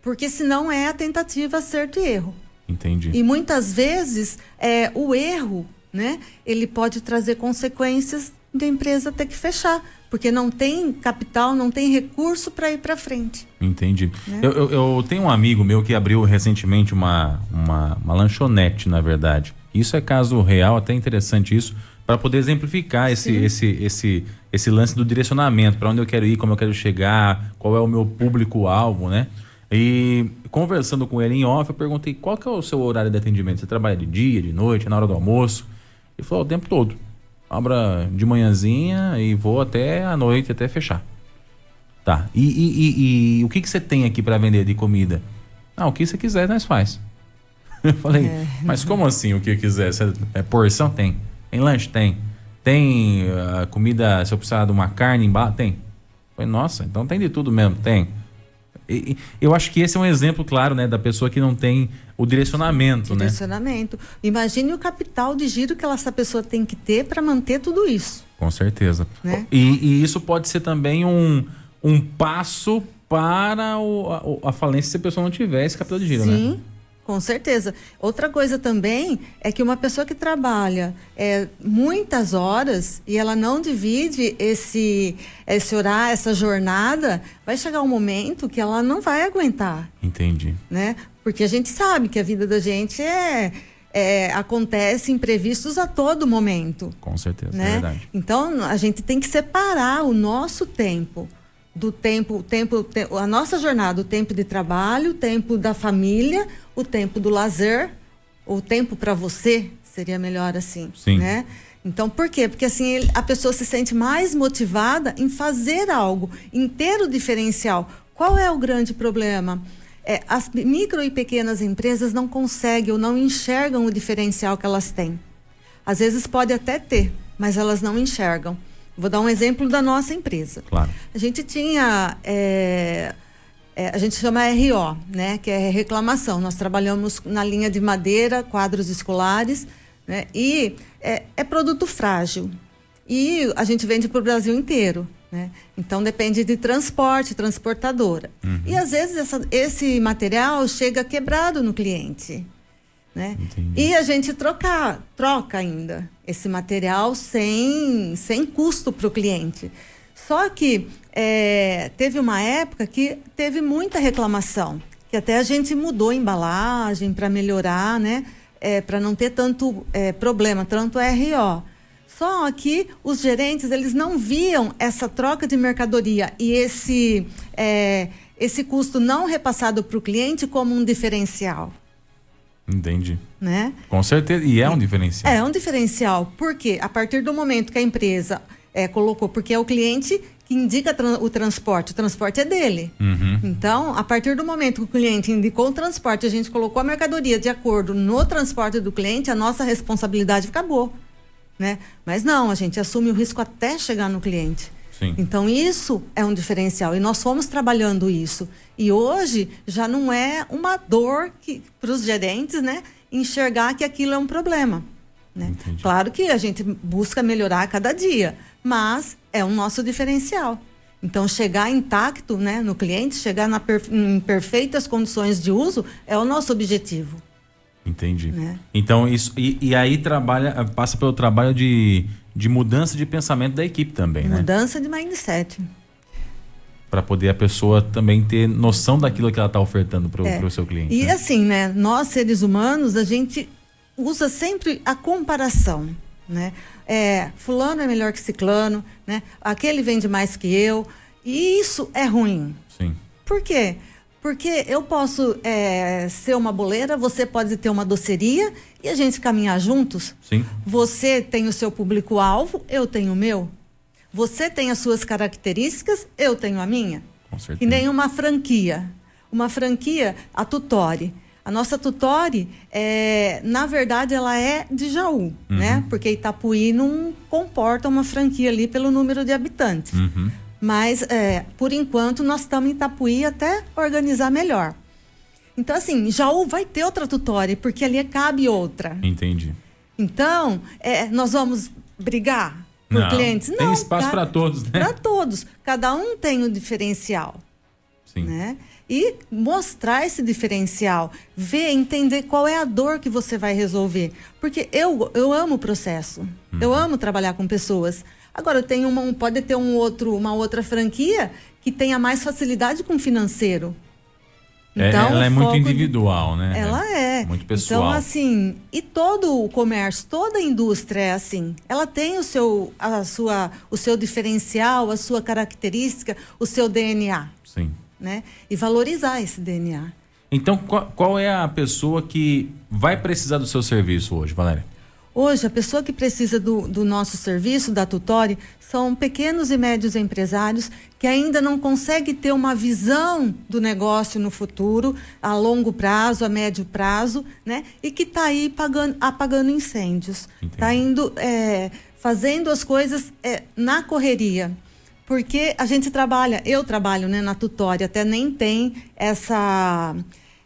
porque senão é a tentativa acerto e erro. Entendi. E muitas vezes é, o erro, né, ele pode trazer consequências da empresa ter que fechar, porque não tem capital, não tem recurso para ir para frente. Entendi. Né? Eu, eu- eu tenho um amigo meu que abriu recentemente uma, uma, uma lanchonete, na verdade. Isso é caso real, até interessante isso, para poder exemplificar esse, Sim. esse, esse, esse lance do direcionamento, para onde eu quero ir, como eu quero chegar, qual é o meu público-alvo, né? E conversando com ele em off, eu perguntei qual que é o seu horário de atendimento? Você trabalha de dia, de noite, na hora do almoço? Ele falou o tempo todo. Abra de manhãzinha e vou até a noite, até fechar. Tá. E, e- e- e o que, que você tem aqui para vender de comida? Ah, o que você quiser, nós faz. Eu falei, é. mas como assim o que quiser? É porção? Tem. Tem lanche? Tem. Tem uh, comida, se eu precisar de uma carne embaixo? Tem. Falei, nossa, então tem de tudo mesmo. Tem. E, eu acho que esse é um exemplo claro, né, da pessoa que não tem o direcionamento, né? direcionamento. né? Imagine o capital de giro que essa pessoa tem que ter para manter tudo isso. Com certeza. Né? E, e, isso pode ser também um, um passo para o, a, a, falência se a pessoa não tiver esse capital de giro, Sim. né? Sim. Com certeza. Outra coisa também é que uma pessoa que trabalha é, muitas horas e ela não divide esse, esse horário, essa jornada, vai chegar um momento que ela não vai aguentar. Entendi. Né? Porque a gente sabe que a vida da gente é, é, acontece imprevistos a todo momento. Com certeza, né? é verdade. Então a gente tem que separar o nosso tempo do tempo, tempo, a nossa jornada, o tempo de trabalho, o tempo da família, o tempo do lazer, o tempo para você, seria melhor assim, Sim. né? Então, por quê? Porque assim a pessoa se sente mais motivada em fazer algo, em ter o diferencial. Qual é o grande problema? É, as micro e pequenas empresas não conseguem ou não enxergam o diferencial que elas têm. Às vezes pode até ter, mas elas não enxergam. Vou dar um exemplo da nossa empresa. Claro. A gente tinha. É, é, a gente chama RO, né? Que é reclamação. Nós trabalhamos na linha de madeira, quadros escolares, né? E é, é produto frágil. E a gente vende para o Brasil inteiro. Né? Então depende de transporte, transportadora. Uhum. E às vezes essa, esse material chega quebrado no cliente. Né? E a gente troca, troca ainda esse material sem, sem custo para o cliente. Só que é, teve uma época que teve muita reclamação, que até a gente mudou a embalagem para melhorar, né? É, para não ter tanto é, problema, tanto RO. Só que os gerentes eles não viam essa troca de mercadoria e esse, é, esse custo não repassado para o cliente como um diferencial. Entendi. Né? Com certeza. E é um diferencial. É um diferencial. Porque a partir do momento que a empresa é, colocou, porque é o cliente que indica o transporte, o transporte é dele. Uhum. Então, a partir do momento que o cliente indicou o transporte, a gente colocou a mercadoria de acordo no transporte do cliente, a nossa responsabilidade acabou. Né? Mas não, a gente assume o risco até chegar no cliente. Sim. Então, isso é um diferencial. E nós fomos trabalhando isso. E hoje já não é uma dor para os gerentes, né? Enxergar que aquilo é um problema. Né? Claro que a gente busca melhorar a cada dia, mas é o nosso diferencial. Então, chegar intacto né, no cliente, chegar na per, em perfeitas condições de uso, é o nosso objetivo. Entendi. Né? Então, isso. E, e, aí trabalha, passa pelo trabalho de, de mudança de pensamento da equipe também, mudança né? Mudança de mindset para poder a pessoa também ter noção daquilo que ela está ofertando para o é. seu cliente. E né? assim, né? Nós seres humanos, a gente usa sempre a comparação, né? É, fulano é melhor que ciclano, né? Aquele vende mais que eu. E isso é ruim. Sim. Por quê? Porque eu posso é, ser uma boleira, você pode ter uma doceria e a gente caminhar juntos. Sim. Você tem o seu público-alvo, eu tenho o meu. Você tem as suas características, eu tenho a minha. Com certeza. E nem uma franquia. Uma franquia, a Tutore. A nossa Tutore, é, na verdade, ela é de Jaú, uhum. né? Porque Itapuí não comporta uma franquia ali pelo número de habitantes. Uhum. Mas, é, por enquanto, nós estamos em Itapuí até organizar melhor. Então, assim, Jaú vai ter outra Tutore, porque ali cabe outra. Entendi. Então, é, nós vamos brigar? por não, clientes. Não, tem espaço para todos, né? Para todos. Cada um tem um diferencial. Sim. Né? E mostrar esse diferencial, ver, entender qual é a dor que você vai resolver. Porque eu, eu amo o processo. Uhum. Eu amo trabalhar com pessoas. Agora, eu tenho uma, pode ter um outro, uma outra franquia que tenha mais facilidade com o financeiro. É, então, ela é muito individual, né? Ela é. Muito pessoal. Então, assim, e todo o comércio, toda a indústria é assim. Ela tem o seu, a sua, o seu diferencial, a sua característica, o seu DNA. Sim. Né? E valorizar esse DNA. Então, qual, qual é a pessoa que vai precisar do seu serviço hoje, Valéria? Hoje, a pessoa que precisa do, do nosso serviço, da Tutore, são pequenos e médios empresários que ainda não conseguem ter uma visão do negócio no futuro, a longo prazo, a médio prazo, né? E que está aí pagando, apagando incêndios. Está indo, é, fazendo as coisas é, na correria. Porque a gente trabalha, eu trabalho né, na Tutória, até nem tem essa,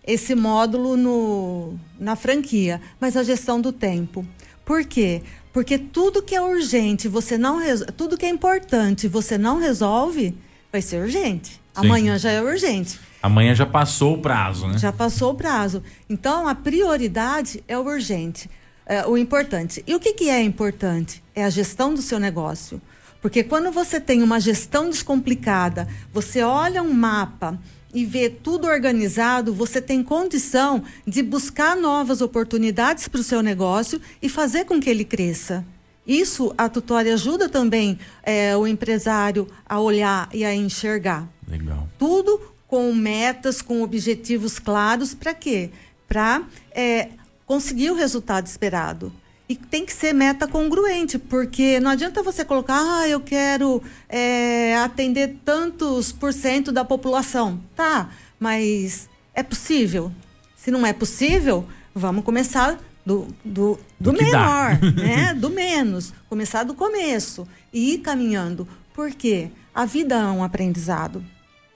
esse módulo no, na franquia, mas a gestão do tempo. Por quê? Porque tudo que é urgente, você não tudo que é importante, você não resolve, vai ser urgente. Sim. Amanhã já é urgente. Amanhã já passou o prazo, né? Já passou o prazo. Então a prioridade é o urgente, é, o importante. E o que, que é importante? É a gestão do seu negócio. Porque quando você tem uma gestão descomplicada, você olha um mapa e vê tudo organizado, você tem condição de buscar novas oportunidades para o seu negócio e fazer com que ele cresça. Isso a tutória ajuda também é, o empresário a olhar e a enxergar. Legal. Tudo com metas, com objetivos claros, para quê? Para é, conseguir o resultado esperado. E tem que ser meta congruente, porque não adianta você colocar, ah, eu quero é, atender tantos por cento da população. Tá, mas é possível? Se não é possível, vamos começar do, do, do, do menor, né? do menos. Começar do começo e ir caminhando. Por quê? A vida é um aprendizado.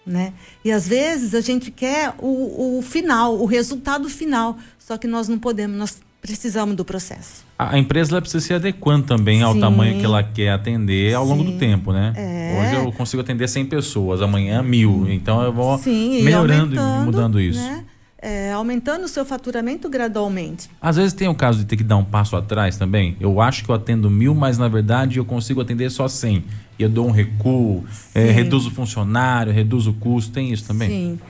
Né? E às vezes a gente quer o, o final, o resultado final, só que nós não podemos, nós precisamos do processo. A empresa precisa se adequando também ao Sim. tamanho que ela quer atender ao Sim. longo do tempo, né? É. Hoje eu consigo atender 100 pessoas, amanhã mil. Então eu vou Sim, melhorando e, e mudando isso. Né? É, aumentando o seu faturamento gradualmente. Às vezes tem o caso de ter que dar um passo atrás também. Eu acho que eu atendo mil, mas na verdade eu consigo atender só 100. E eu dou um recuo, é, reduzo o funcionário, reduzo o custo. Tem isso também? Sim.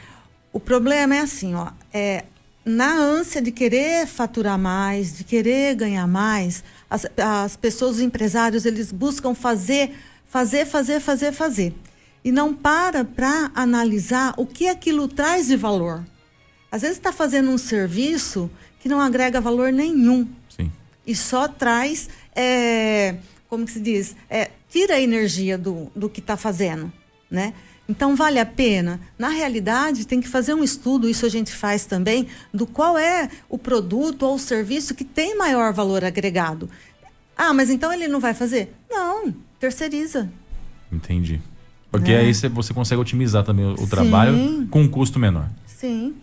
O problema é assim, ó. É, na ânsia de querer faturar mais, de querer ganhar mais, as, as pessoas, os empresários, eles buscam fazer, fazer, fazer, fazer, fazer. E não para para analisar o que aquilo traz de valor. Às vezes está fazendo um serviço que não agrega valor nenhum. Sim. E só traz, é, como que se diz, é, tira a energia do, do que está fazendo, né? Então, vale a pena? Na realidade, tem que fazer um estudo, isso a gente faz também, do qual é o produto ou o serviço que tem maior valor agregado. Ah, mas então ele não vai fazer? Não, terceiriza. Entendi. Porque é. aí você consegue otimizar também o, o trabalho com um custo menor. Sim.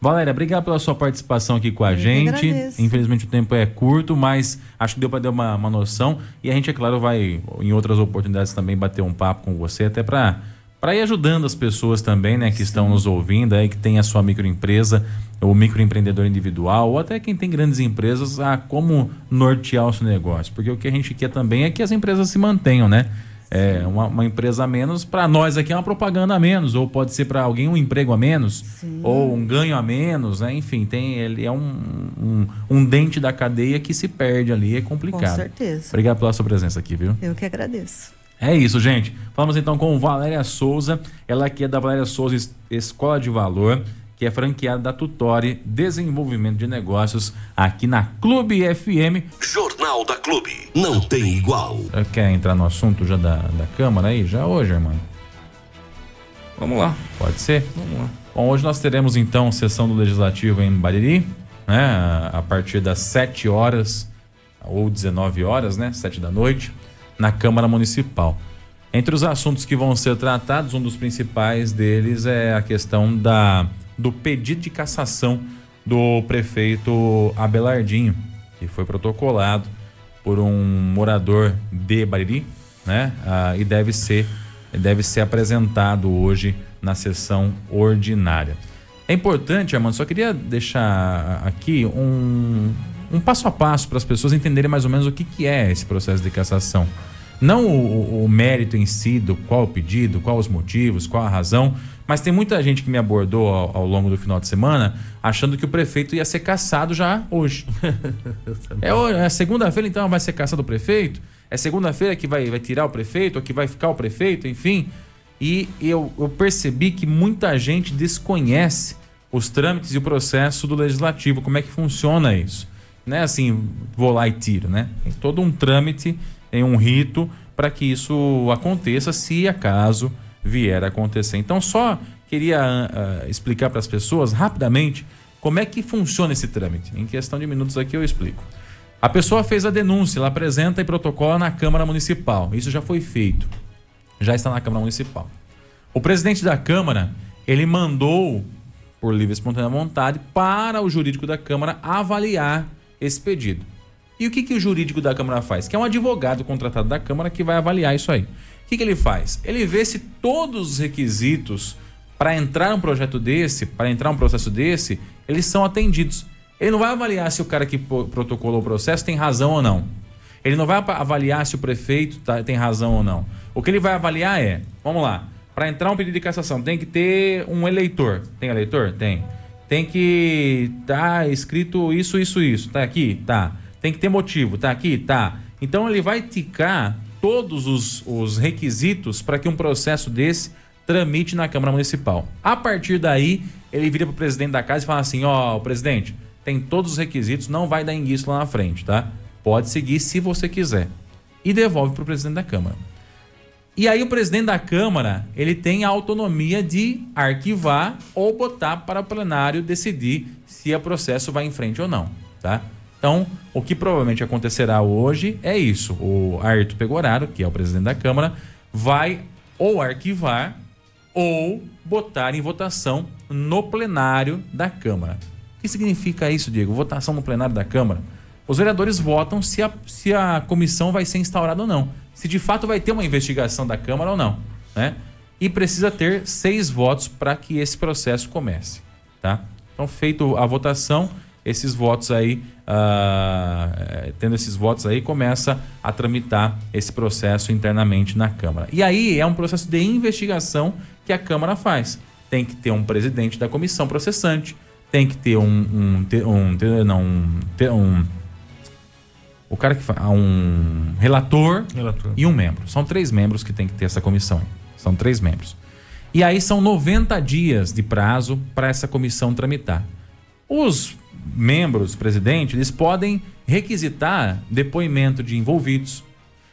Valéria, obrigado pela sua participação aqui com a Eu gente. Infelizmente o tempo é curto, mas acho que deu para dar uma, uma noção. E a gente, é claro, vai em outras oportunidades também bater um papo com você, até para para ir ajudando as pessoas também, né, que Sim. estão nos ouvindo, aí que tem a sua microempresa, ou microempreendedor individual, ou até quem tem grandes empresas, a como nortear o seu negócio. Porque o que a gente quer também é que as empresas se mantenham, né? É, uma, uma empresa a menos, para nós aqui é uma propaganda a menos, ou pode ser para alguém um emprego a menos, Sim. ou um ganho a menos, né? Enfim, tem, ele é um, um, um, dente da cadeia que se perde ali, é complicado. Com certeza. Obrigado pela sua presença aqui, viu? Eu que agradeço. É isso, gente. Falamos então com Valéria Souza, ela que é da Valéria Souza Escola de Valor, que é franqueada da Tutore Desenvolvimento de Negócios aqui na Clube FM. Jornal da Clube, não tem igual. Quer entrar no assunto já da, da Câmara aí? Já hoje, irmão? Vamos lá. Pode ser? Vamos lá. Bom, hoje nós teremos então sessão do Legislativo em Bariri, né? A partir das 7 horas ou 19 horas, né? 7 da noite na Câmara Municipal. Entre os assuntos que vão ser tratados, um dos principais deles é a questão da, do pedido de cassação do prefeito Abelardinho, que foi protocolado por um morador de Bariri, né? Ah, e deve ser, deve ser apresentado hoje na sessão ordinária. É importante, Armando, só queria deixar aqui um, um passo a passo para as pessoas entenderem mais ou menos o que, que é esse processo de cassação. Não o, o, mérito em si do qual o pedido, qual os motivos, qual a razão, mas tem muita gente que me abordou ao, ao longo do final de semana achando que o prefeito ia ser caçado já hoje. é, é segunda-feira, então vai ser caçado o prefeito? É segunda-feira que vai, vai tirar o prefeito, ou que vai ficar o prefeito, enfim. E eu, eu percebi que muita gente desconhece os trâmites e o processo do legislativo, como é que funciona isso. né? Assim, vou lá e tiro, né? Tem todo um trâmite, tem um rito para que isso aconteça, se acaso vier a acontecer. Então, só queria uh, explicar para as pessoas rapidamente como é que funciona esse trâmite. Em questão de minutos aqui eu explico. A pessoa fez a denúncia, ela apresenta e protocola na Câmara Municipal. Isso já foi feito. Já está na Câmara Municipal. O presidente da Câmara, ele mandou, por livre e espontânea vontade, para o jurídico da Câmara avaliar esse pedido. E o que, que o jurídico da Câmara faz? Que é um advogado contratado da Câmara que vai avaliar isso aí. O que, que ele faz? Ele vê se todos os requisitos para entrar um projeto desse, para entrar um processo desse, eles são atendidos. Ele não vai avaliar se o cara que protocolou o processo tem razão ou não. Ele não vai avaliar se o prefeito tá, tem razão ou não. O que ele vai avaliar é, vamos lá, para entrar um pedido de cassação tem que ter um eleitor. Tem eleitor? Tem. Tem que tá escrito isso, isso, isso. Tá aqui? Tá. Tem que ter motivo. Tá aqui? Tá. Então ele vai ticar todos os, os requisitos para que um processo desse tramite na Câmara Municipal. A partir daí, ele vira para o presidente da casa e fala assim: ó, oh, presidente, tem todos os requisitos, não vai dar enguiço lá na frente, tá? Pode seguir se você quiser. E devolve para o presidente da Câmara. E aí o presidente da Câmara, ele tem a autonomia de arquivar ou botar para o plenário decidir se o processo vai em frente ou não, tá? Então, o que provavelmente acontecerá hoje é isso. O Ayrton Pegoraro, que é o presidente da Câmara, vai ou arquivar ou botar em votação no plenário da Câmara. O que significa isso, Diego? Votação no plenário da Câmara. Os vereadores votam se a, se a comissão vai ser instaurada ou não. Se de fato vai ter uma investigação da Câmara ou não. Né? E precisa ter seis votos para que esse processo comece. Tá? Então, feito a votação, esses votos aí, uh, tendo esses votos aí, começa a tramitar esse processo internamente na Câmara. E aí é um processo de investigação que a Câmara faz. Tem que ter um presidente da comissão processante, tem que ter um. um, um não, um, um o cara que faz. Um relator, relator, e um membro. São três membros que tem que ter essa comissão. São três membros. E aí são 90 dias de prazo para essa comissão tramitar. Os membros, presidente, eles podem requisitar depoimento de envolvidos.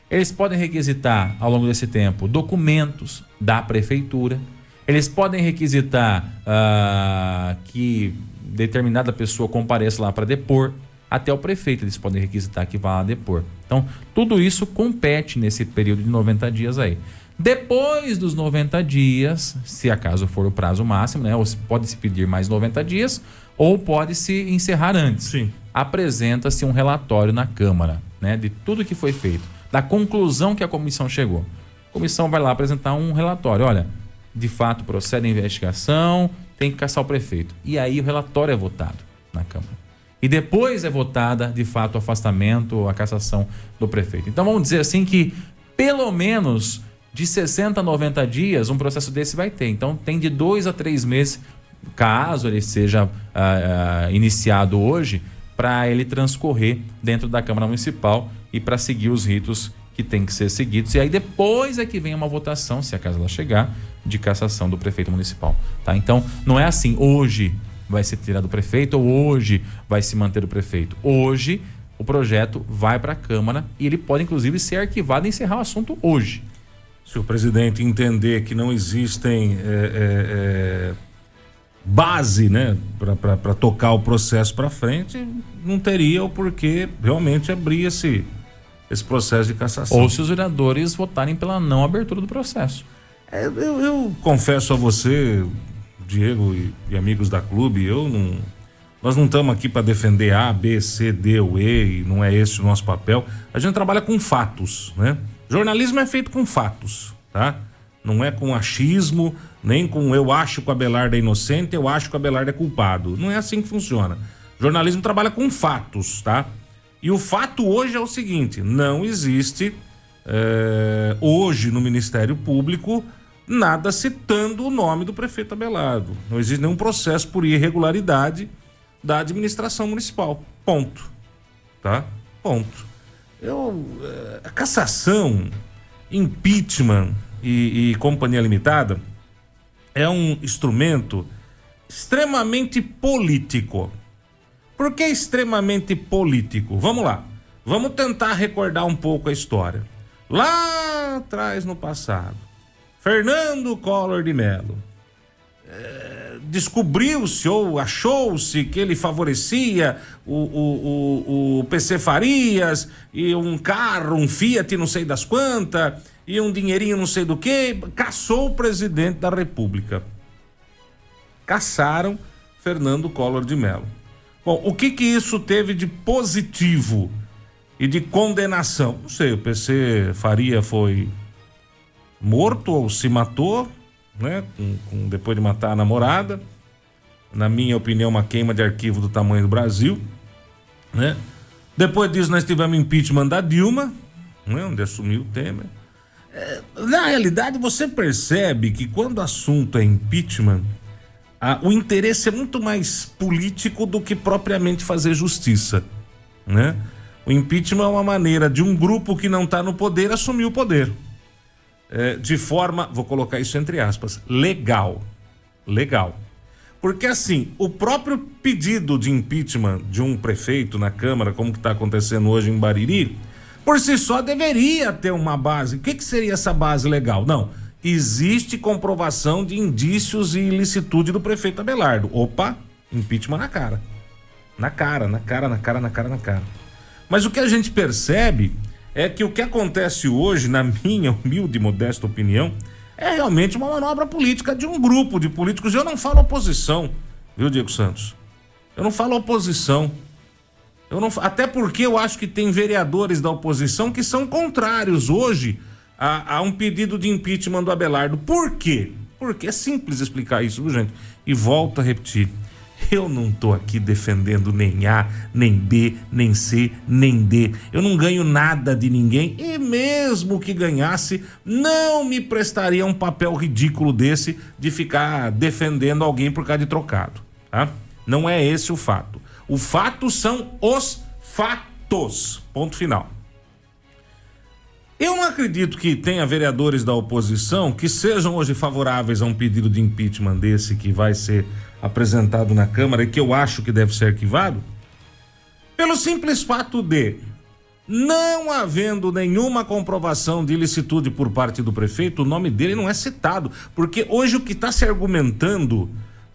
Eles podem requisitar, ao longo desse tempo, documentos da prefeitura. Eles podem requisitar uh, que determinada pessoa compareça lá para depor. Até o prefeito eles podem requisitar que vá lá depor. Então, tudo isso compete nesse período de 90 dias aí. Depois dos 90 dias, se acaso for o prazo máximo, né? Ou pode se pedir mais 90 dias, ou pode se encerrar antes. Sim. Apresenta-se um relatório na Câmara, né? De tudo que foi feito, da conclusão que a comissão chegou. A comissão vai lá apresentar um relatório. Olha, de fato procede a investigação, tem que caçar o prefeito. E aí o relatório é votado na Câmara. E depois é votada, de fato, o afastamento, a cassação do prefeito. Então vamos dizer assim que pelo menos de 60 a 90 dias, um processo desse vai ter. Então, tem de dois a três meses, caso ele seja uh, uh, iniciado hoje, para ele transcorrer dentro da Câmara Municipal e para seguir os ritos que tem que ser seguidos. E aí depois é que vem uma votação, se a casa ela chegar, de cassação do prefeito municipal. Tá? Então, não é assim, hoje vai ser tirado o prefeito ou hoje vai se manter o prefeito. Hoje o projeto vai para a Câmara e ele pode inclusive ser arquivado e encerrar o assunto hoje se o presidente entender que não existem é, é, base né, para tocar o processo para frente, não teria o porquê realmente abrir esse, esse processo de cassação. Ou se os vereadores votarem pela não abertura do processo. É, eu, eu, confesso a você, Diego e, e, amigos da clube, eu não. Nós não estamos aqui para defender A, B, C, D ou E, e não é esse o nosso papel. A gente trabalha com fatos, né? Jornalismo é feito com fatos, tá? Não é com achismo, nem com eu acho que o Abelardo é inocente, eu acho que o Abelardo é culpado. Não é assim que funciona. Jornalismo trabalha com fatos, tá? E o fato hoje é o seguinte: não existe é, hoje no Ministério Público nada citando o nome do prefeito Abelardo. Não existe nenhum processo por irregularidade da administração municipal. Ponto. Tá? Ponto. Eu, a cassação, impeachment e, e companhia limitada é um instrumento extremamente político. Por que extremamente político? Vamos lá. Vamos tentar recordar um pouco a história. Lá atrás no passado, Fernando Collor de Mello é, descobriu-se ou achou-se que ele favorecia o, o, o, o, PC Farias e um carro, um Fiat, não sei das quantas, e um dinheirinho não sei do que, caçou o presidente da República. Caçaram Fernando Collor de Mello. Bom, o que que isso teve de positivo e de condenação? Não sei, o PC Faria foi morto ou se matou, né? Com, com, depois de matar a namorada. Na minha opinião, uma queima de arquivo do tamanho do Brasil, né? Depois disso, nós tivemos impeachment da Dilma, né? onde assumiu o Temer. É, na realidade, você percebe que quando o assunto é impeachment, a, o interesse é muito mais político do que propriamente fazer justiça, né? O impeachment é uma maneira de um grupo que não está no poder assumir o poder é, de forma, vou colocar isso entre aspas, legal. Legal. Porque assim, o próprio pedido de impeachment de um prefeito na Câmara, como que está acontecendo hoje em Bariri, por si só deveria ter uma base. O que, que seria essa base legal? Não. Existe comprovação de indícios e ilicitude do prefeito Abelardo. Opa, impeachment na cara. Na cara, na cara, na cara, na cara, na cara. Mas o que a gente percebe é que o que acontece hoje, na minha humilde e modesta opinião, é realmente uma manobra política de um grupo de políticos. Eu não falo oposição, viu, Diego Santos? Eu não falo oposição. Eu não, até porque eu acho que tem vereadores da oposição que são contrários hoje a, a um pedido de impeachment do Abelardo. Por quê? Porque é simples explicar isso, viu, gente? E volto a repetir. Eu não tô aqui defendendo nem A, nem B, nem C, nem D. Eu não ganho nada de ninguém e mesmo que ganhasse, não me prestaria um papel ridículo desse de ficar defendendo alguém por causa de trocado, tá? Não é esse o fato. O fato são os fatos. Ponto final. Eu não acredito que tenha vereadores da oposição que sejam hoje favoráveis a um pedido de impeachment desse que vai ser apresentado na Câmara e que eu acho que deve ser arquivado, pelo simples fato de, não havendo nenhuma comprovação de ilicitude por parte do prefeito, o nome dele não é citado. Porque hoje o que está se argumentando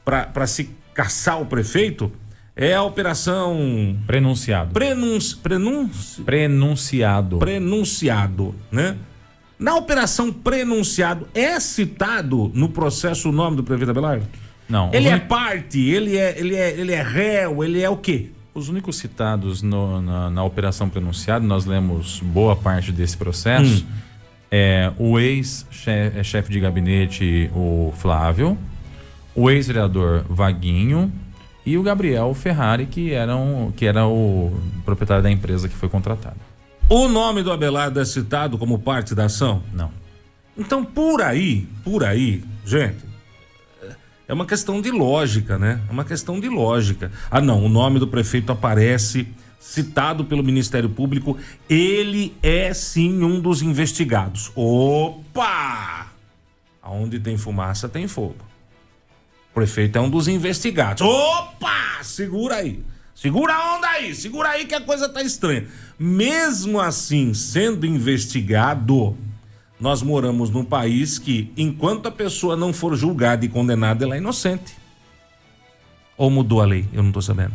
para se caçar o prefeito é a operação. Prenunciado. Prenunci, prenunci, prenunciado. Prenunciado, né? Na operação prenunciado, é citado no processo o nome do prefeito Abelardo? Não. Ele é parte, ele é, ele é, ele é réu, ele é o quê? Os únicos citados no, na, na, operação pronunciada, nós lemos boa parte desse processo, hum. é o ex-chefe é, de gabinete, o Flávio, o ex-vereador Vaguinho e o Gabriel Ferrari, que, eram, que era o proprietário da empresa que foi contratado. O nome do Abelardo é citado como parte da ação? Não. Então, por aí, por aí, gente, é uma questão de lógica, né? É uma questão de lógica. Ah, não, o nome do prefeito aparece citado pelo Ministério Público, ele é sim um dos investigados. Opa! Aonde tem fumaça tem fogo. O prefeito é um dos investigados. Opa! Segura aí. Segura a onda aí, segura aí que a coisa tá estranha. Mesmo assim, sendo investigado, nós moramos num país que, enquanto a pessoa não for julgada e condenada, ela é inocente. Ou mudou a lei? Eu não estou sabendo.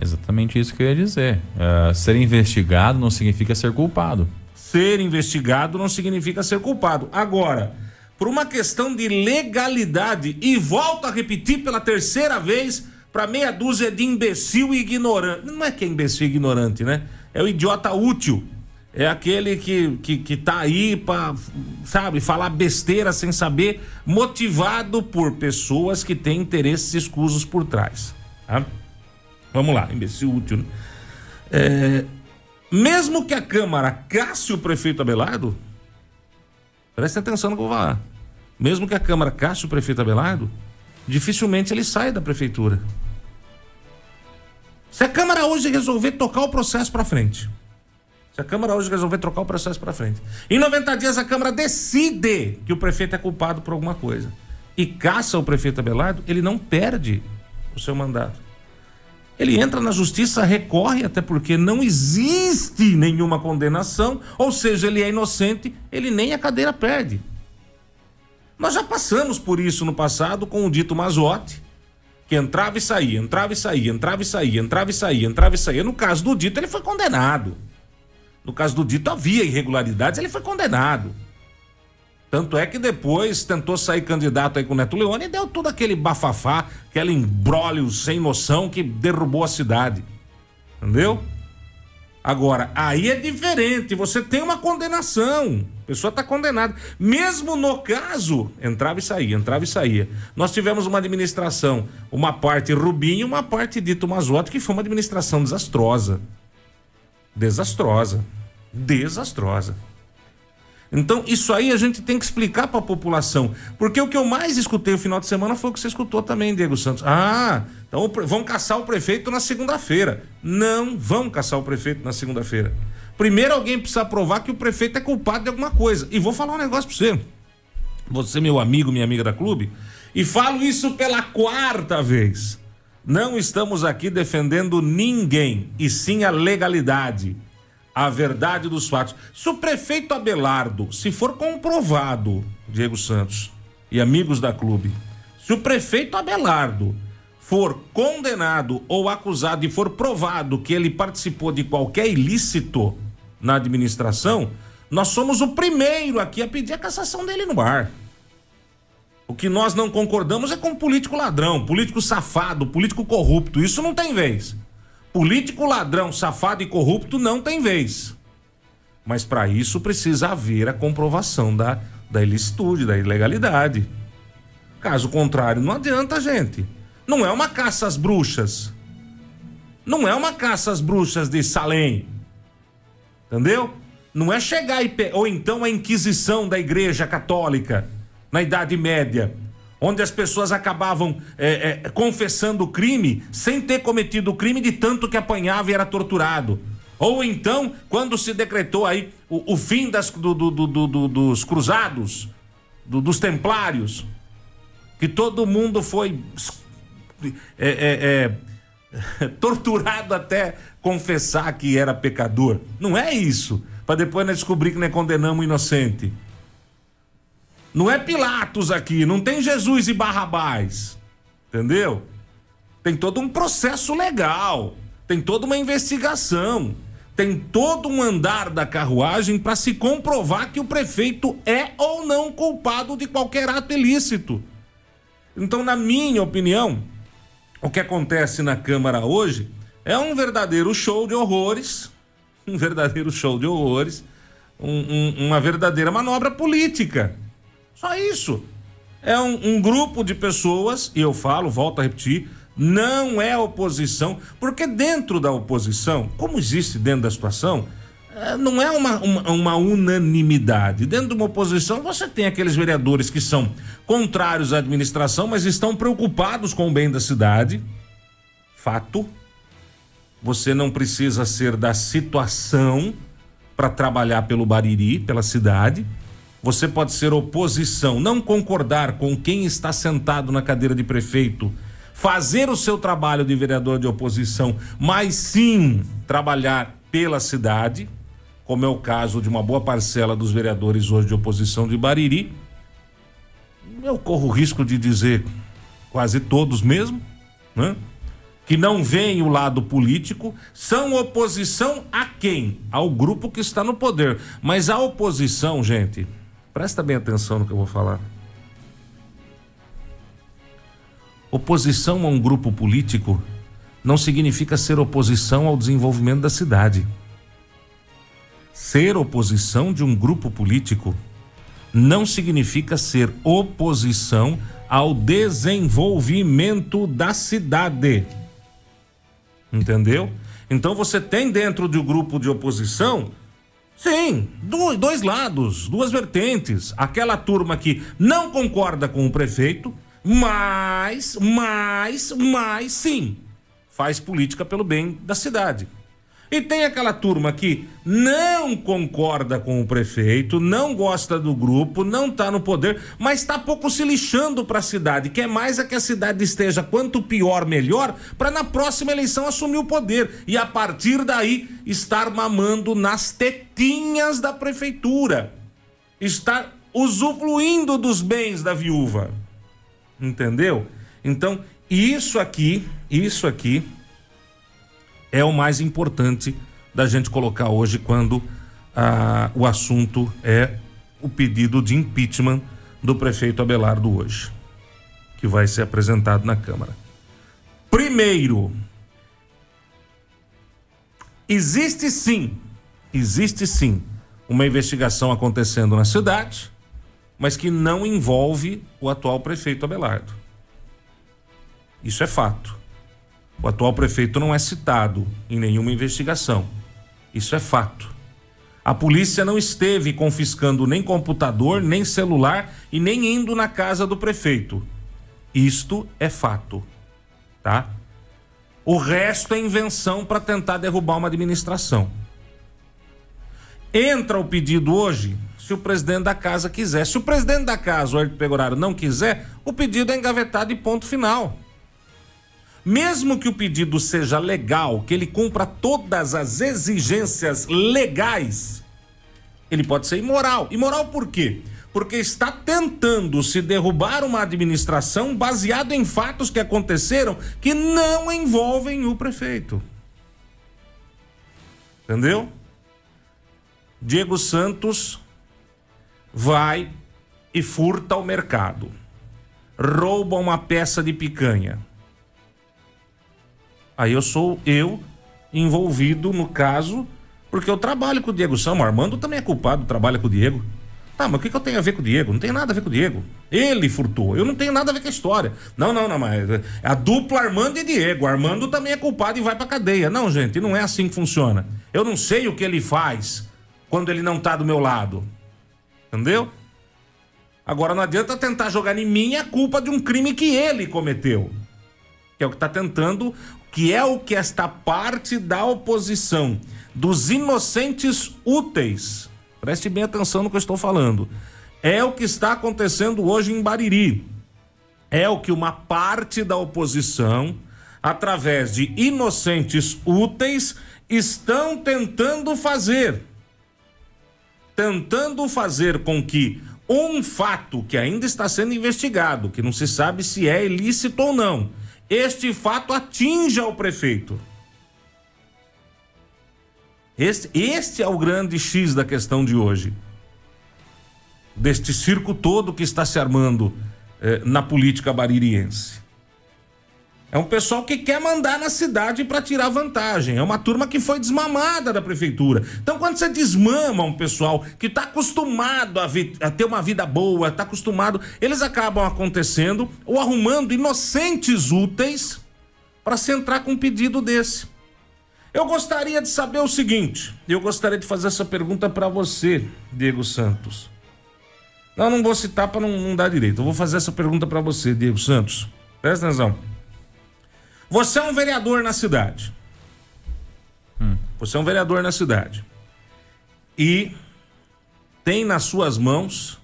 Exatamente isso que eu ia dizer. Uh, ser investigado não significa ser culpado. Ser investigado não significa ser culpado. Agora, por uma questão de legalidade, e volto a repetir pela terceira vez para meia dúzia de imbecil e ignorante. Não é que é imbecil e ignorante, né? É o idiota útil é aquele que, que, que tá aí para, sabe, falar besteira sem saber, motivado por pessoas que têm interesses escusos por trás. Tá? Vamos lá, imbecil útil. Né? É, mesmo que a Câmara casse o prefeito Abelardo, preste atenção no que eu vou falar. Mesmo que a Câmara casse o prefeito Abelardo, dificilmente ele sai da prefeitura. Se a Câmara hoje resolver tocar o processo para frente, se a Câmara hoje resolver trocar o processo para frente. Em 90 dias a Câmara decide que o prefeito é culpado por alguma coisa e caça o prefeito Abelardo, ele não perde o seu mandato. Ele entra na justiça, recorre, até porque não existe nenhuma condenação, ou seja, ele é inocente, ele nem a cadeira perde. Nós já passamos por isso no passado com o dito Mazotti, que entrava e saía, entrava e saía, entrava e saía, entrava e saía, entrava e saía. No caso do dito, ele foi condenado. No caso do dito, havia irregularidades, ele foi condenado. Tanto é que depois tentou sair candidato aí com o Neto Leone e deu todo aquele bafafá, aquele embrólio sem noção que derrubou a cidade. Entendeu? Agora, aí é diferente, você tem uma condenação. A pessoa está condenada. Mesmo no caso, entrava e saía, entrava e saía. Nós tivemos uma administração, uma parte Rubinho, uma parte Dito Mazotti, que foi uma administração desastrosa. Desastrosa. Desastrosa. Então, isso aí a gente tem que explicar para a população. Porque o que eu mais escutei no final de semana foi o que você escutou também, Diego Santos. Ah, então vão caçar o prefeito na segunda-feira. Não vão caçar o prefeito na segunda-feira. Primeiro alguém precisa provar que o prefeito é culpado de alguma coisa. E vou falar um negócio para você. Você, meu amigo, minha amiga da clube, e falo isso pela quarta vez. Não estamos aqui defendendo ninguém, e sim a legalidade a verdade dos fatos. Se o prefeito Abelardo, se for comprovado, Diego Santos e amigos da clube, se o prefeito Abelardo for condenado ou acusado e for provado que ele participou de qualquer ilícito na administração, nós somos o primeiro aqui a pedir a cassação dele no ar. O que nós não concordamos é com político ladrão, político safado, político corrupto. Isso não tem vez. Político ladrão, safado e corrupto não tem vez. Mas para isso precisa haver a comprovação da, da ilicitude, da ilegalidade. Caso contrário, não adianta, gente. Não é uma caça às bruxas. Não é uma caça às bruxas de Salem. Entendeu? Não é chegar e. Pe... Ou então a Inquisição da Igreja Católica, na Idade Média onde as pessoas acabavam é, é, confessando o crime sem ter cometido o crime de tanto que apanhava e era torturado. Ou então, quando se decretou aí o, o fim das, do, do, do, dos cruzados, dos templários, que todo mundo foi é, é, é torturado até confessar que era pecador. Não é isso, para depois nós descobrir que nós condenamos o inocente. Não é Pilatos aqui, não tem Jesus e Barrabás. Entendeu? Tem todo um processo legal, tem toda uma investigação, tem todo um andar da carruagem para se comprovar que o prefeito é ou não culpado de qualquer ato ilícito. Então, na minha opinião, o que acontece na Câmara hoje é um verdadeiro show de horrores, um verdadeiro show de horrores, um, um, uma verdadeira manobra política. Só isso. É um, um grupo de pessoas, e eu falo, volto a repetir, não é oposição, porque dentro da oposição, como existe dentro da situação, é, não é uma, uma, uma, unanimidade. Dentro de uma oposição, você tem aqueles vereadores que são contrários à administração, mas estão preocupados com o bem da cidade. Fato. Você não precisa ser da situação para trabalhar pelo Bariri, pela cidade. Você pode ser oposição, não concordar com quem está sentado na cadeira de prefeito, fazer o seu trabalho de vereador de oposição, mas sim trabalhar pela cidade, como é o caso de uma boa parcela dos vereadores hoje de oposição de Bariri. Eu corro o risco de dizer quase todos mesmo, né? que não veem o lado político, são oposição a quem? Ao grupo que está no poder. Mas a oposição, gente, Presta bem atenção no que eu vou falar. Oposição a um grupo político não significa ser oposição ao desenvolvimento da cidade. Ser oposição de um grupo político não significa ser oposição ao desenvolvimento da cidade. Entendeu? Então você tem dentro do grupo de oposição Sim, dois lados, duas vertentes. Aquela turma que não concorda com o prefeito, mas, mas, mas sim, faz política pelo bem da cidade. E tem aquela turma que não concorda com o prefeito, não gosta do grupo, não tá no poder, mas tá pouco se lixando para a cidade. Quer mais é que a cidade esteja quanto pior, melhor, para na próxima eleição assumir o poder e a partir daí estar mamando nas tetinhas da prefeitura. Estar usufruindo dos bens da viúva. Entendeu? Então, isso aqui, isso aqui é o mais importante da gente colocar hoje quando ah, o assunto é o pedido de impeachment do prefeito Abelardo hoje, que vai ser apresentado na Câmara. Primeiro, existe sim, existe sim uma investigação acontecendo na cidade, mas que não envolve o atual prefeito Abelardo. Isso é fato. O atual prefeito não é citado em nenhuma investigação. Isso é fato. A polícia não esteve confiscando nem computador, nem celular e nem indo na casa do prefeito. Isto é fato, tá? O resto é invenção para tentar derrubar uma administração. Entra o pedido hoje, se o presidente da casa quiser. Se o presidente da casa, o Herto Pegoraro, não quiser, o pedido é engavetado e ponto final. Mesmo que o pedido seja legal, que ele cumpra todas as exigências legais, ele pode ser imoral. Imoral por quê? Porque está tentando se derrubar uma administração baseado em fatos que aconteceram que não envolvem o prefeito. Entendeu? Diego Santos vai e furta o mercado. Rouba uma peça de picanha Aí eu sou eu envolvido no caso, porque eu trabalho com o Diego. O Armando também é culpado, trabalha com o Diego. Tá, mas o que, que eu tenho a ver com o Diego? Não tem nada a ver com o Diego. Ele furtou. Eu não tenho nada a ver com a história. Não, não, não, mas a dupla Armando e Diego. Armando também é culpado e vai pra cadeia. Não, gente, não é assim que funciona. Eu não sei o que ele faz quando ele não tá do meu lado. Entendeu? Agora não adianta tentar jogar em mim a culpa de um crime que ele cometeu. Que é o que tá tentando que é o que esta parte da oposição dos inocentes úteis, preste bem atenção no que eu estou falando, é o que está acontecendo hoje em Bariri. É o que uma parte da oposição, através de inocentes úteis, estão tentando fazer. Tentando fazer com que um fato que ainda está sendo investigado, que não se sabe se é ilícito ou não, este fato atinja o prefeito. Este, este é o grande X da questão de hoje. Deste circo todo que está se armando eh, na política baririense. É um pessoal que quer mandar na cidade para tirar vantagem. É uma turma que foi desmamada da prefeitura. Então, quando você desmama um pessoal que está acostumado a, a, ter uma vida boa, está acostumado, eles acabam acontecendo ou arrumando inocentes úteis para se entrar com um pedido desse. Eu gostaria de saber o seguinte. Eu gostaria de fazer essa pergunta para você, Diego Santos. Não, não vou citar para não, não dar direito. Eu vou fazer essa pergunta para você, Diego Santos. Presta atenção. Você é um vereador na cidade. Hum. Você é um vereador na cidade. E tem nas suas mãos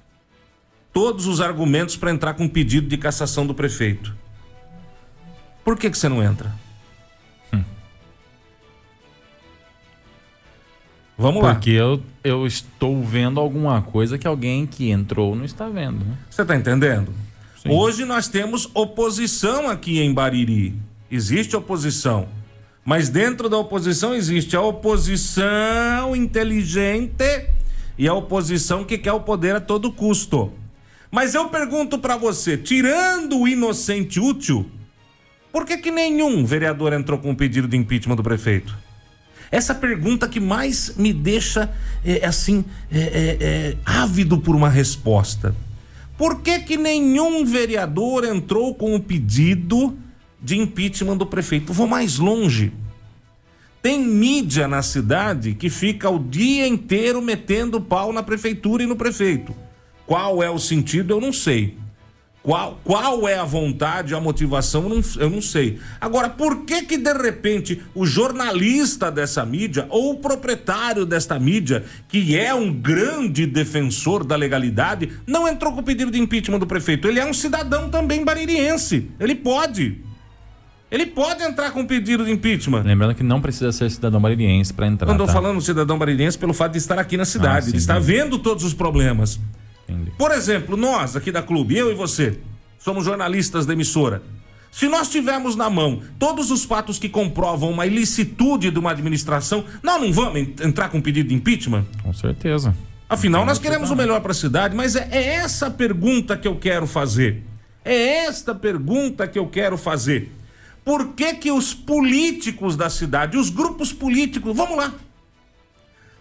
todos os argumentos para entrar com pedido de cassação do prefeito. Por que, que você não entra? Hum. Vamos lá. Porque eu, eu estou vendo alguma coisa que alguém que entrou não está vendo. Né? Você está entendendo? Sim. Hoje nós temos oposição aqui em Bariri existe oposição. Mas dentro da oposição existe a oposição inteligente e a oposição que quer o poder a todo custo. Mas eu pergunto para você, tirando o inocente útil, por que que nenhum vereador entrou com um pedido de impeachment do prefeito? Essa pergunta que mais me deixa é, assim é, é, é ávido por uma resposta. Por que que nenhum vereador entrou com o pedido de impeachment do prefeito. Vou mais longe. Tem mídia na cidade que fica o dia inteiro metendo pau na prefeitura e no prefeito. Qual é o sentido, eu não sei. Qual, qual é a vontade, a motivação, eu não, eu não sei. Agora, por que que de repente o jornalista dessa mídia ou o proprietário desta mídia, que é um grande defensor da legalidade, não entrou com o pedido de impeachment do prefeito? Ele é um cidadão também baririense. Ele pode. Ele pode entrar com pedido de impeachment. Lembrando que não precisa ser cidadão baririense para entrar. Quando eu tá? falando cidadão baririense pelo fato de estar aqui na cidade, Ah, sim, de estar entendi. vendo todos os problemas. Entendi. Por exemplo, nós aqui da Clube, eu e você, somos jornalistas da emissora. Se nós tivermos na mão todos os fatos que comprovam uma ilicitude de uma administração, nós não vamos en- entrar com pedido de impeachment? Com certeza. Afinal, nós queremos o melhor para a cidade, mas é, é essa pergunta que eu quero fazer. É esta pergunta que eu quero fazer. Por que que os políticos da cidade, os grupos políticos, vamos lá.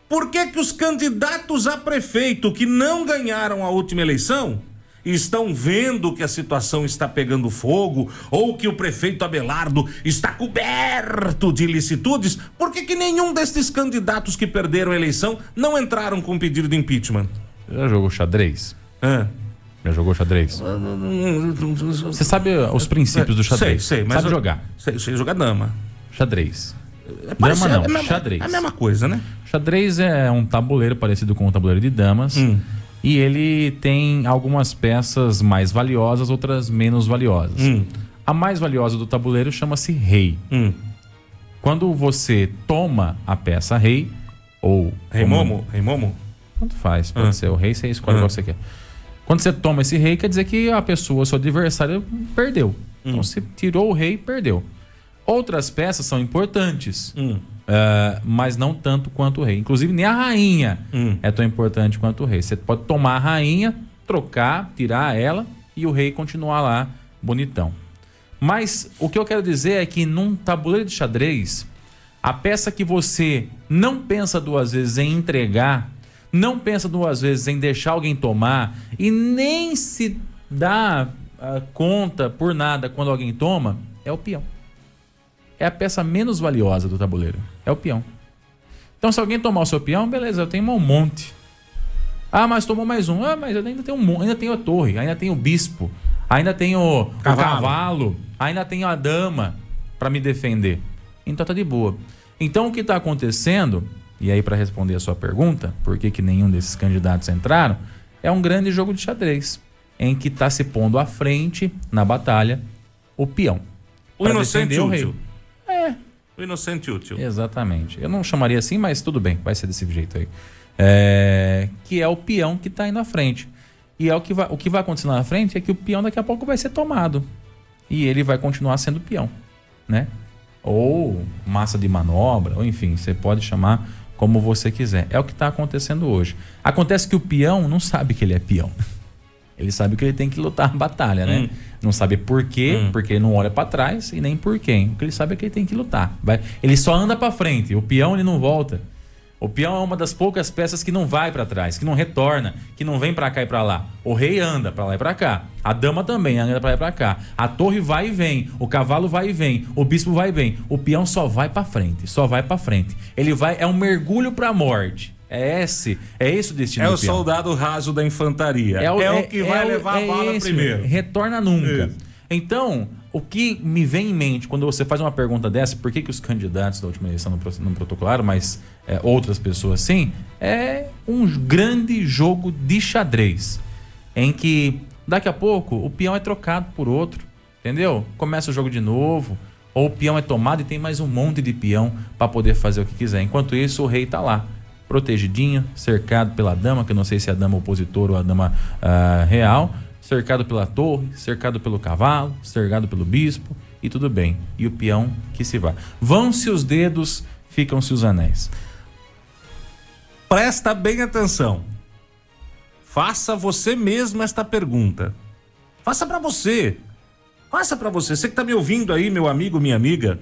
Por que que os candidatos a prefeito que não ganharam a última eleição estão vendo que a situação está pegando fogo ou que o prefeito Abelardo está coberto de ilicitudes? Por que que nenhum desses candidatos que perderam a eleição não entraram com pedido de impeachment? Já jogou xadrez? Hã? Já jogou xadrez? Você sabe os princípios do xadrez? Sei, sei, mas sabe eu- jogar? Sei, sei jogar dama. Xadrez. É parecido- Dama não, é mesma- xadrez. É a mesma coisa, né? Xadrez é um tabuleiro parecido com um tabuleiro de damas. Hum. E ele tem algumas peças mais valiosas, outras menos valiosas. Hum. A mais valiosa do tabuleiro chama-se rei. Hum. Quando você toma a peça rei, ou. Rei como- Momo? Rei Momo? Tanto faz, pode Ah. ser o rei, você escolhe Ah. qual você quer. Quando você toma esse rei, quer dizer que a pessoa, seu adversário, perdeu. Então Hum. você tirou o rei, perdeu. Outras peças são importantes, Hum. eh, mas não tanto quanto o rei. Inclusive, nem a rainha Hum. é tão importante quanto o rei. Você pode tomar a rainha, trocar, tirar ela e o rei continuar lá bonitão. Mas o que eu quero dizer é que num tabuleiro de xadrez, a peça que você não pensa duas vezes em entregar, não pensa duas vezes em deixar alguém tomar e nem se dá ah, conta por nada quando alguém toma, é o peão. É a peça menos valiosa do tabuleiro. É o peão. Então, se alguém tomar o seu peão, beleza, eu tenho um monte. Ah, mas tomou mais um. Ah, mas eu ainda tenho um. Ainda tenho a torre, ainda tenho o bispo, ainda tenho o o Cavalo. cavalo, ainda tenho a dama para me defender. Então tá de boa. Então o que está acontecendo, e aí para responder a sua pergunta, por que, que nenhum desses candidatos entraram, é um grande jogo de xadrez, em que está se pondo à frente, na batalha, o peão. O inocente o rei. útil. O inocente útil. Exatamente. Eu não chamaria assim, mas tudo bem, vai ser desse jeito aí. É, que é o peão que está indo à frente. E é o que, vai, o que vai acontecer lá na frente é que o peão daqui a pouco vai ser tomado. E ele vai continuar sendo peão, né? Ou massa de manobra, ou enfim, você pode chamar como você quiser. É o que está acontecendo hoje. Acontece que o peão não sabe que ele é peão. Ele sabe que ele tem que lutar a batalha, né? Hum. Não sabe por quê, Hum. porque ele não olha pra trás e nem por quem. O que ele sabe é que ele tem que lutar. Vai- Ele só anda pra frente. O peão ele não volta. O peão é uma das poucas peças que não vai pra trás, que não retorna, que não vem pra cá e pra lá. O rei anda pra lá e pra cá. A dama também anda pra lá e pra cá. A torre vai e vem. O cavalo vai e vem. O bispo vai e vem. O peão só vai pra frente, só vai pra frente. Ele vai é um mergulho pra morte. É esse, é esse o destino É do o peão. soldado raso da infantaria. É o, que vai é o- levar é a bala esse, primeiro. Retorna nunca. Isso. Então, o que me vem em mente quando você faz uma pergunta dessa, por que, que os candidatos da última eleição não, não protocolaram, mas é, outras pessoas sim, é um grande jogo de xadrez. Em que daqui a pouco o peão é trocado por outro. Entendeu? Começa o jogo de novo. Ou o peão é tomado e tem mais um monte de peão para poder fazer o que quiser. Enquanto isso, o rei tá lá protegidinho, cercado pela dama, que eu não sei se é a dama opositora ou a dama ah, real, cercado pela torre, cercado pelo cavalo, cercado pelo bispo, e tudo bem. E o peão que se vá. Vão-se os dedos, ficam-se os anéis. Presta bem atenção. Faça você mesmo esta pergunta. Faça pra você. Faça pra você. Você que tá me ouvindo aí, meu amigo, minha amiga.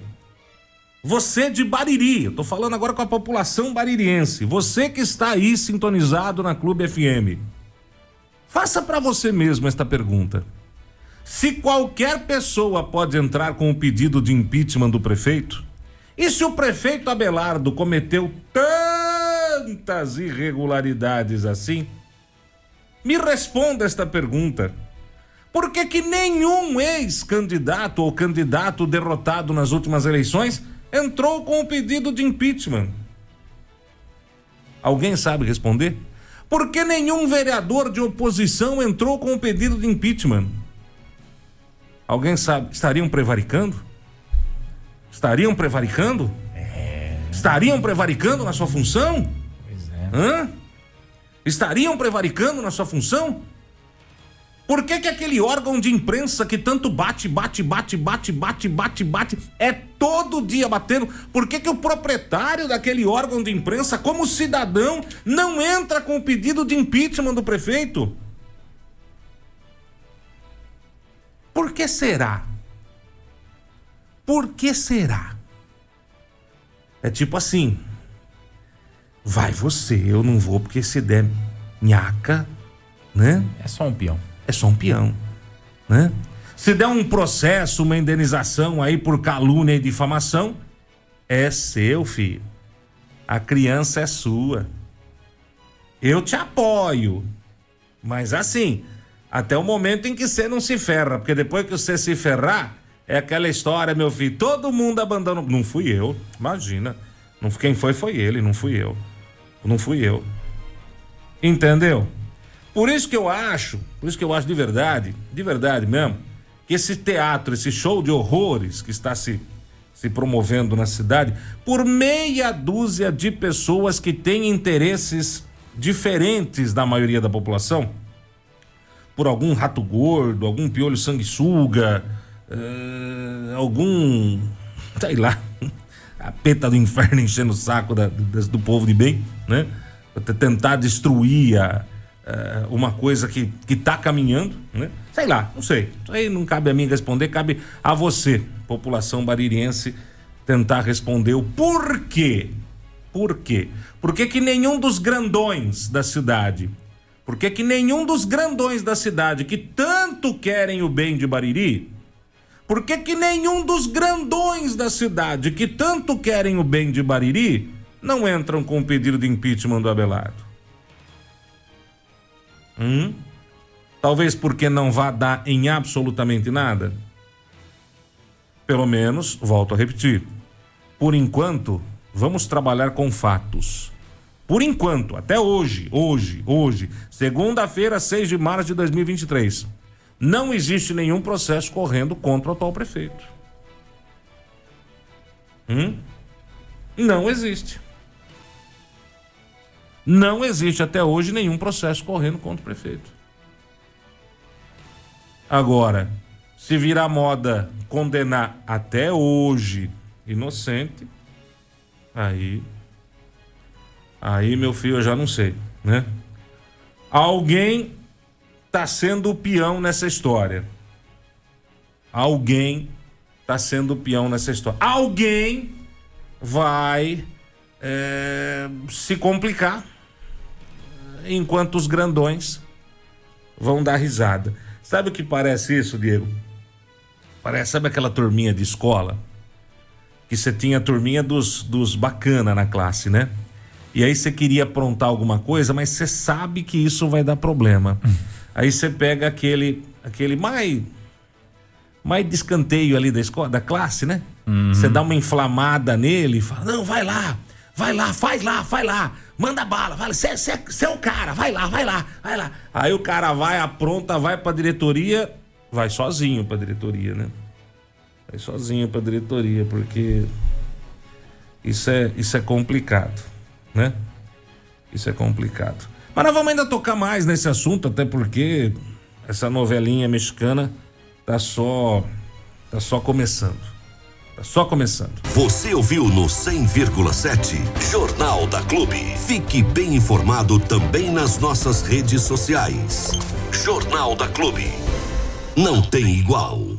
Você de Bariri, eu tô falando agora com a população baririense. Você que está aí sintonizado na Clube FM. Faça pra você mesmo esta pergunta. Se qualquer pessoa pode entrar com o pedido de impeachment do prefeito, e se o prefeito Abelardo cometeu tantas irregularidades assim? Me responda esta pergunta. Por que, que nenhum ex-candidato ou candidato derrotado nas últimas eleições entrou com o pedido de impeachment? Alguém sabe responder? Por que nenhum vereador de oposição entrou com o pedido de impeachment? Alguém sabe? Estariam prevaricando? Estariam prevaricando? É. Estariam prevaricando na sua função? Pois é. Hã? Estariam prevaricando na sua função? Por que, que aquele órgão de imprensa que tanto bate, bate, bate, bate, bate, bate, bate, é todo dia batendo? Por que, que o proprietário daquele órgão de imprensa, como cidadão, não entra com o pedido de impeachment do prefeito? Por que será? Por que será? É tipo assim. Vai você, eu não vou porque se der nhaca, né? É só um peão é só um peão, né? Se der um processo, uma indenização aí por calúnia e difamação, é seu, filho. A criança é sua. Eu te apoio. Mas assim, até o momento em que você não se ferra, porque depois que você se ferrar, é aquela história, meu filho, todo mundo abandonou. Não fui eu, imagina. Não, quem foi foi ele, não fui eu. Não fui eu. Entendeu? Por isso que eu acho, por isso que eu acho de verdade, de verdade mesmo, que esse teatro, esse show de horrores que está se, se promovendo na cidade, por meia dúzia de pessoas que têm interesses diferentes da maioria da população, por algum rato gordo, algum piolho sanguessuga, uh, algum, sei lá, a peta do inferno enchendo o saco da, do povo de bem, né? Tentar destruir a, é, uma coisa que, que tá caminhando, né? Sei lá, não sei. Isso aí não cabe a mim responder, cabe a você, população baririense, tentar responder o porquê. Por quê? Por que, que nenhum dos grandões da cidade, por que, que nenhum dos grandões da cidade que tanto querem o bem de Bariri, por que, que nenhum dos grandões da cidade que tanto querem o bem de Bariri não entram com o pedido de impeachment do Abelardo? Hum? Talvez porque não vá dar em absolutamente nada. Pelo menos, volto a repetir. Por enquanto, vamos trabalhar com fatos. Por enquanto, até hoje, hoje, hoje, segunda-feira, 6 de março de 2023, não existe nenhum processo correndo contra o atual prefeito. Hum? Não existe. Não existe até hoje nenhum processo correndo contra o prefeito. Agora, se virar moda condenar até hoje inocente, aí. Aí, meu filho, eu já não sei, né? Alguém tá sendo o peão nessa história. Alguém tá sendo o peão nessa história. Alguém vai é, se complicar enquanto os grandões vão dar risada. Sabe o que parece isso, Diego? Parece, sabe aquela turminha de escola? Que você tinha a turminha dos, dos bacana na classe, né? E aí você queria aprontar alguma coisa, mas você sabe que isso vai dar problema. Hum. Aí você pega aquele aquele mais mais descanteio ali da escola, da classe, né? Uhum. Você dá uma inflamada nele e fala: "Não, vai lá. Vai lá, faz lá, vai lá. Manda bala, vai Você é o cara, vai lá, vai lá, vai lá. Aí o cara vai, apronta, vai pra diretoria, vai sozinho pra diretoria, né? Vai sozinho pra diretoria, porque isso é, isso é complicado, né? Isso é complicado. Mas nós vamos ainda tocar mais nesse assunto, até porque essa novelinha mexicana tá só tá só começando. Tá só começando. Você ouviu no 100,7 Jornal da Clube. Fique bem informado também nas nossas redes sociais. Jornal da Clube. Não tem igual.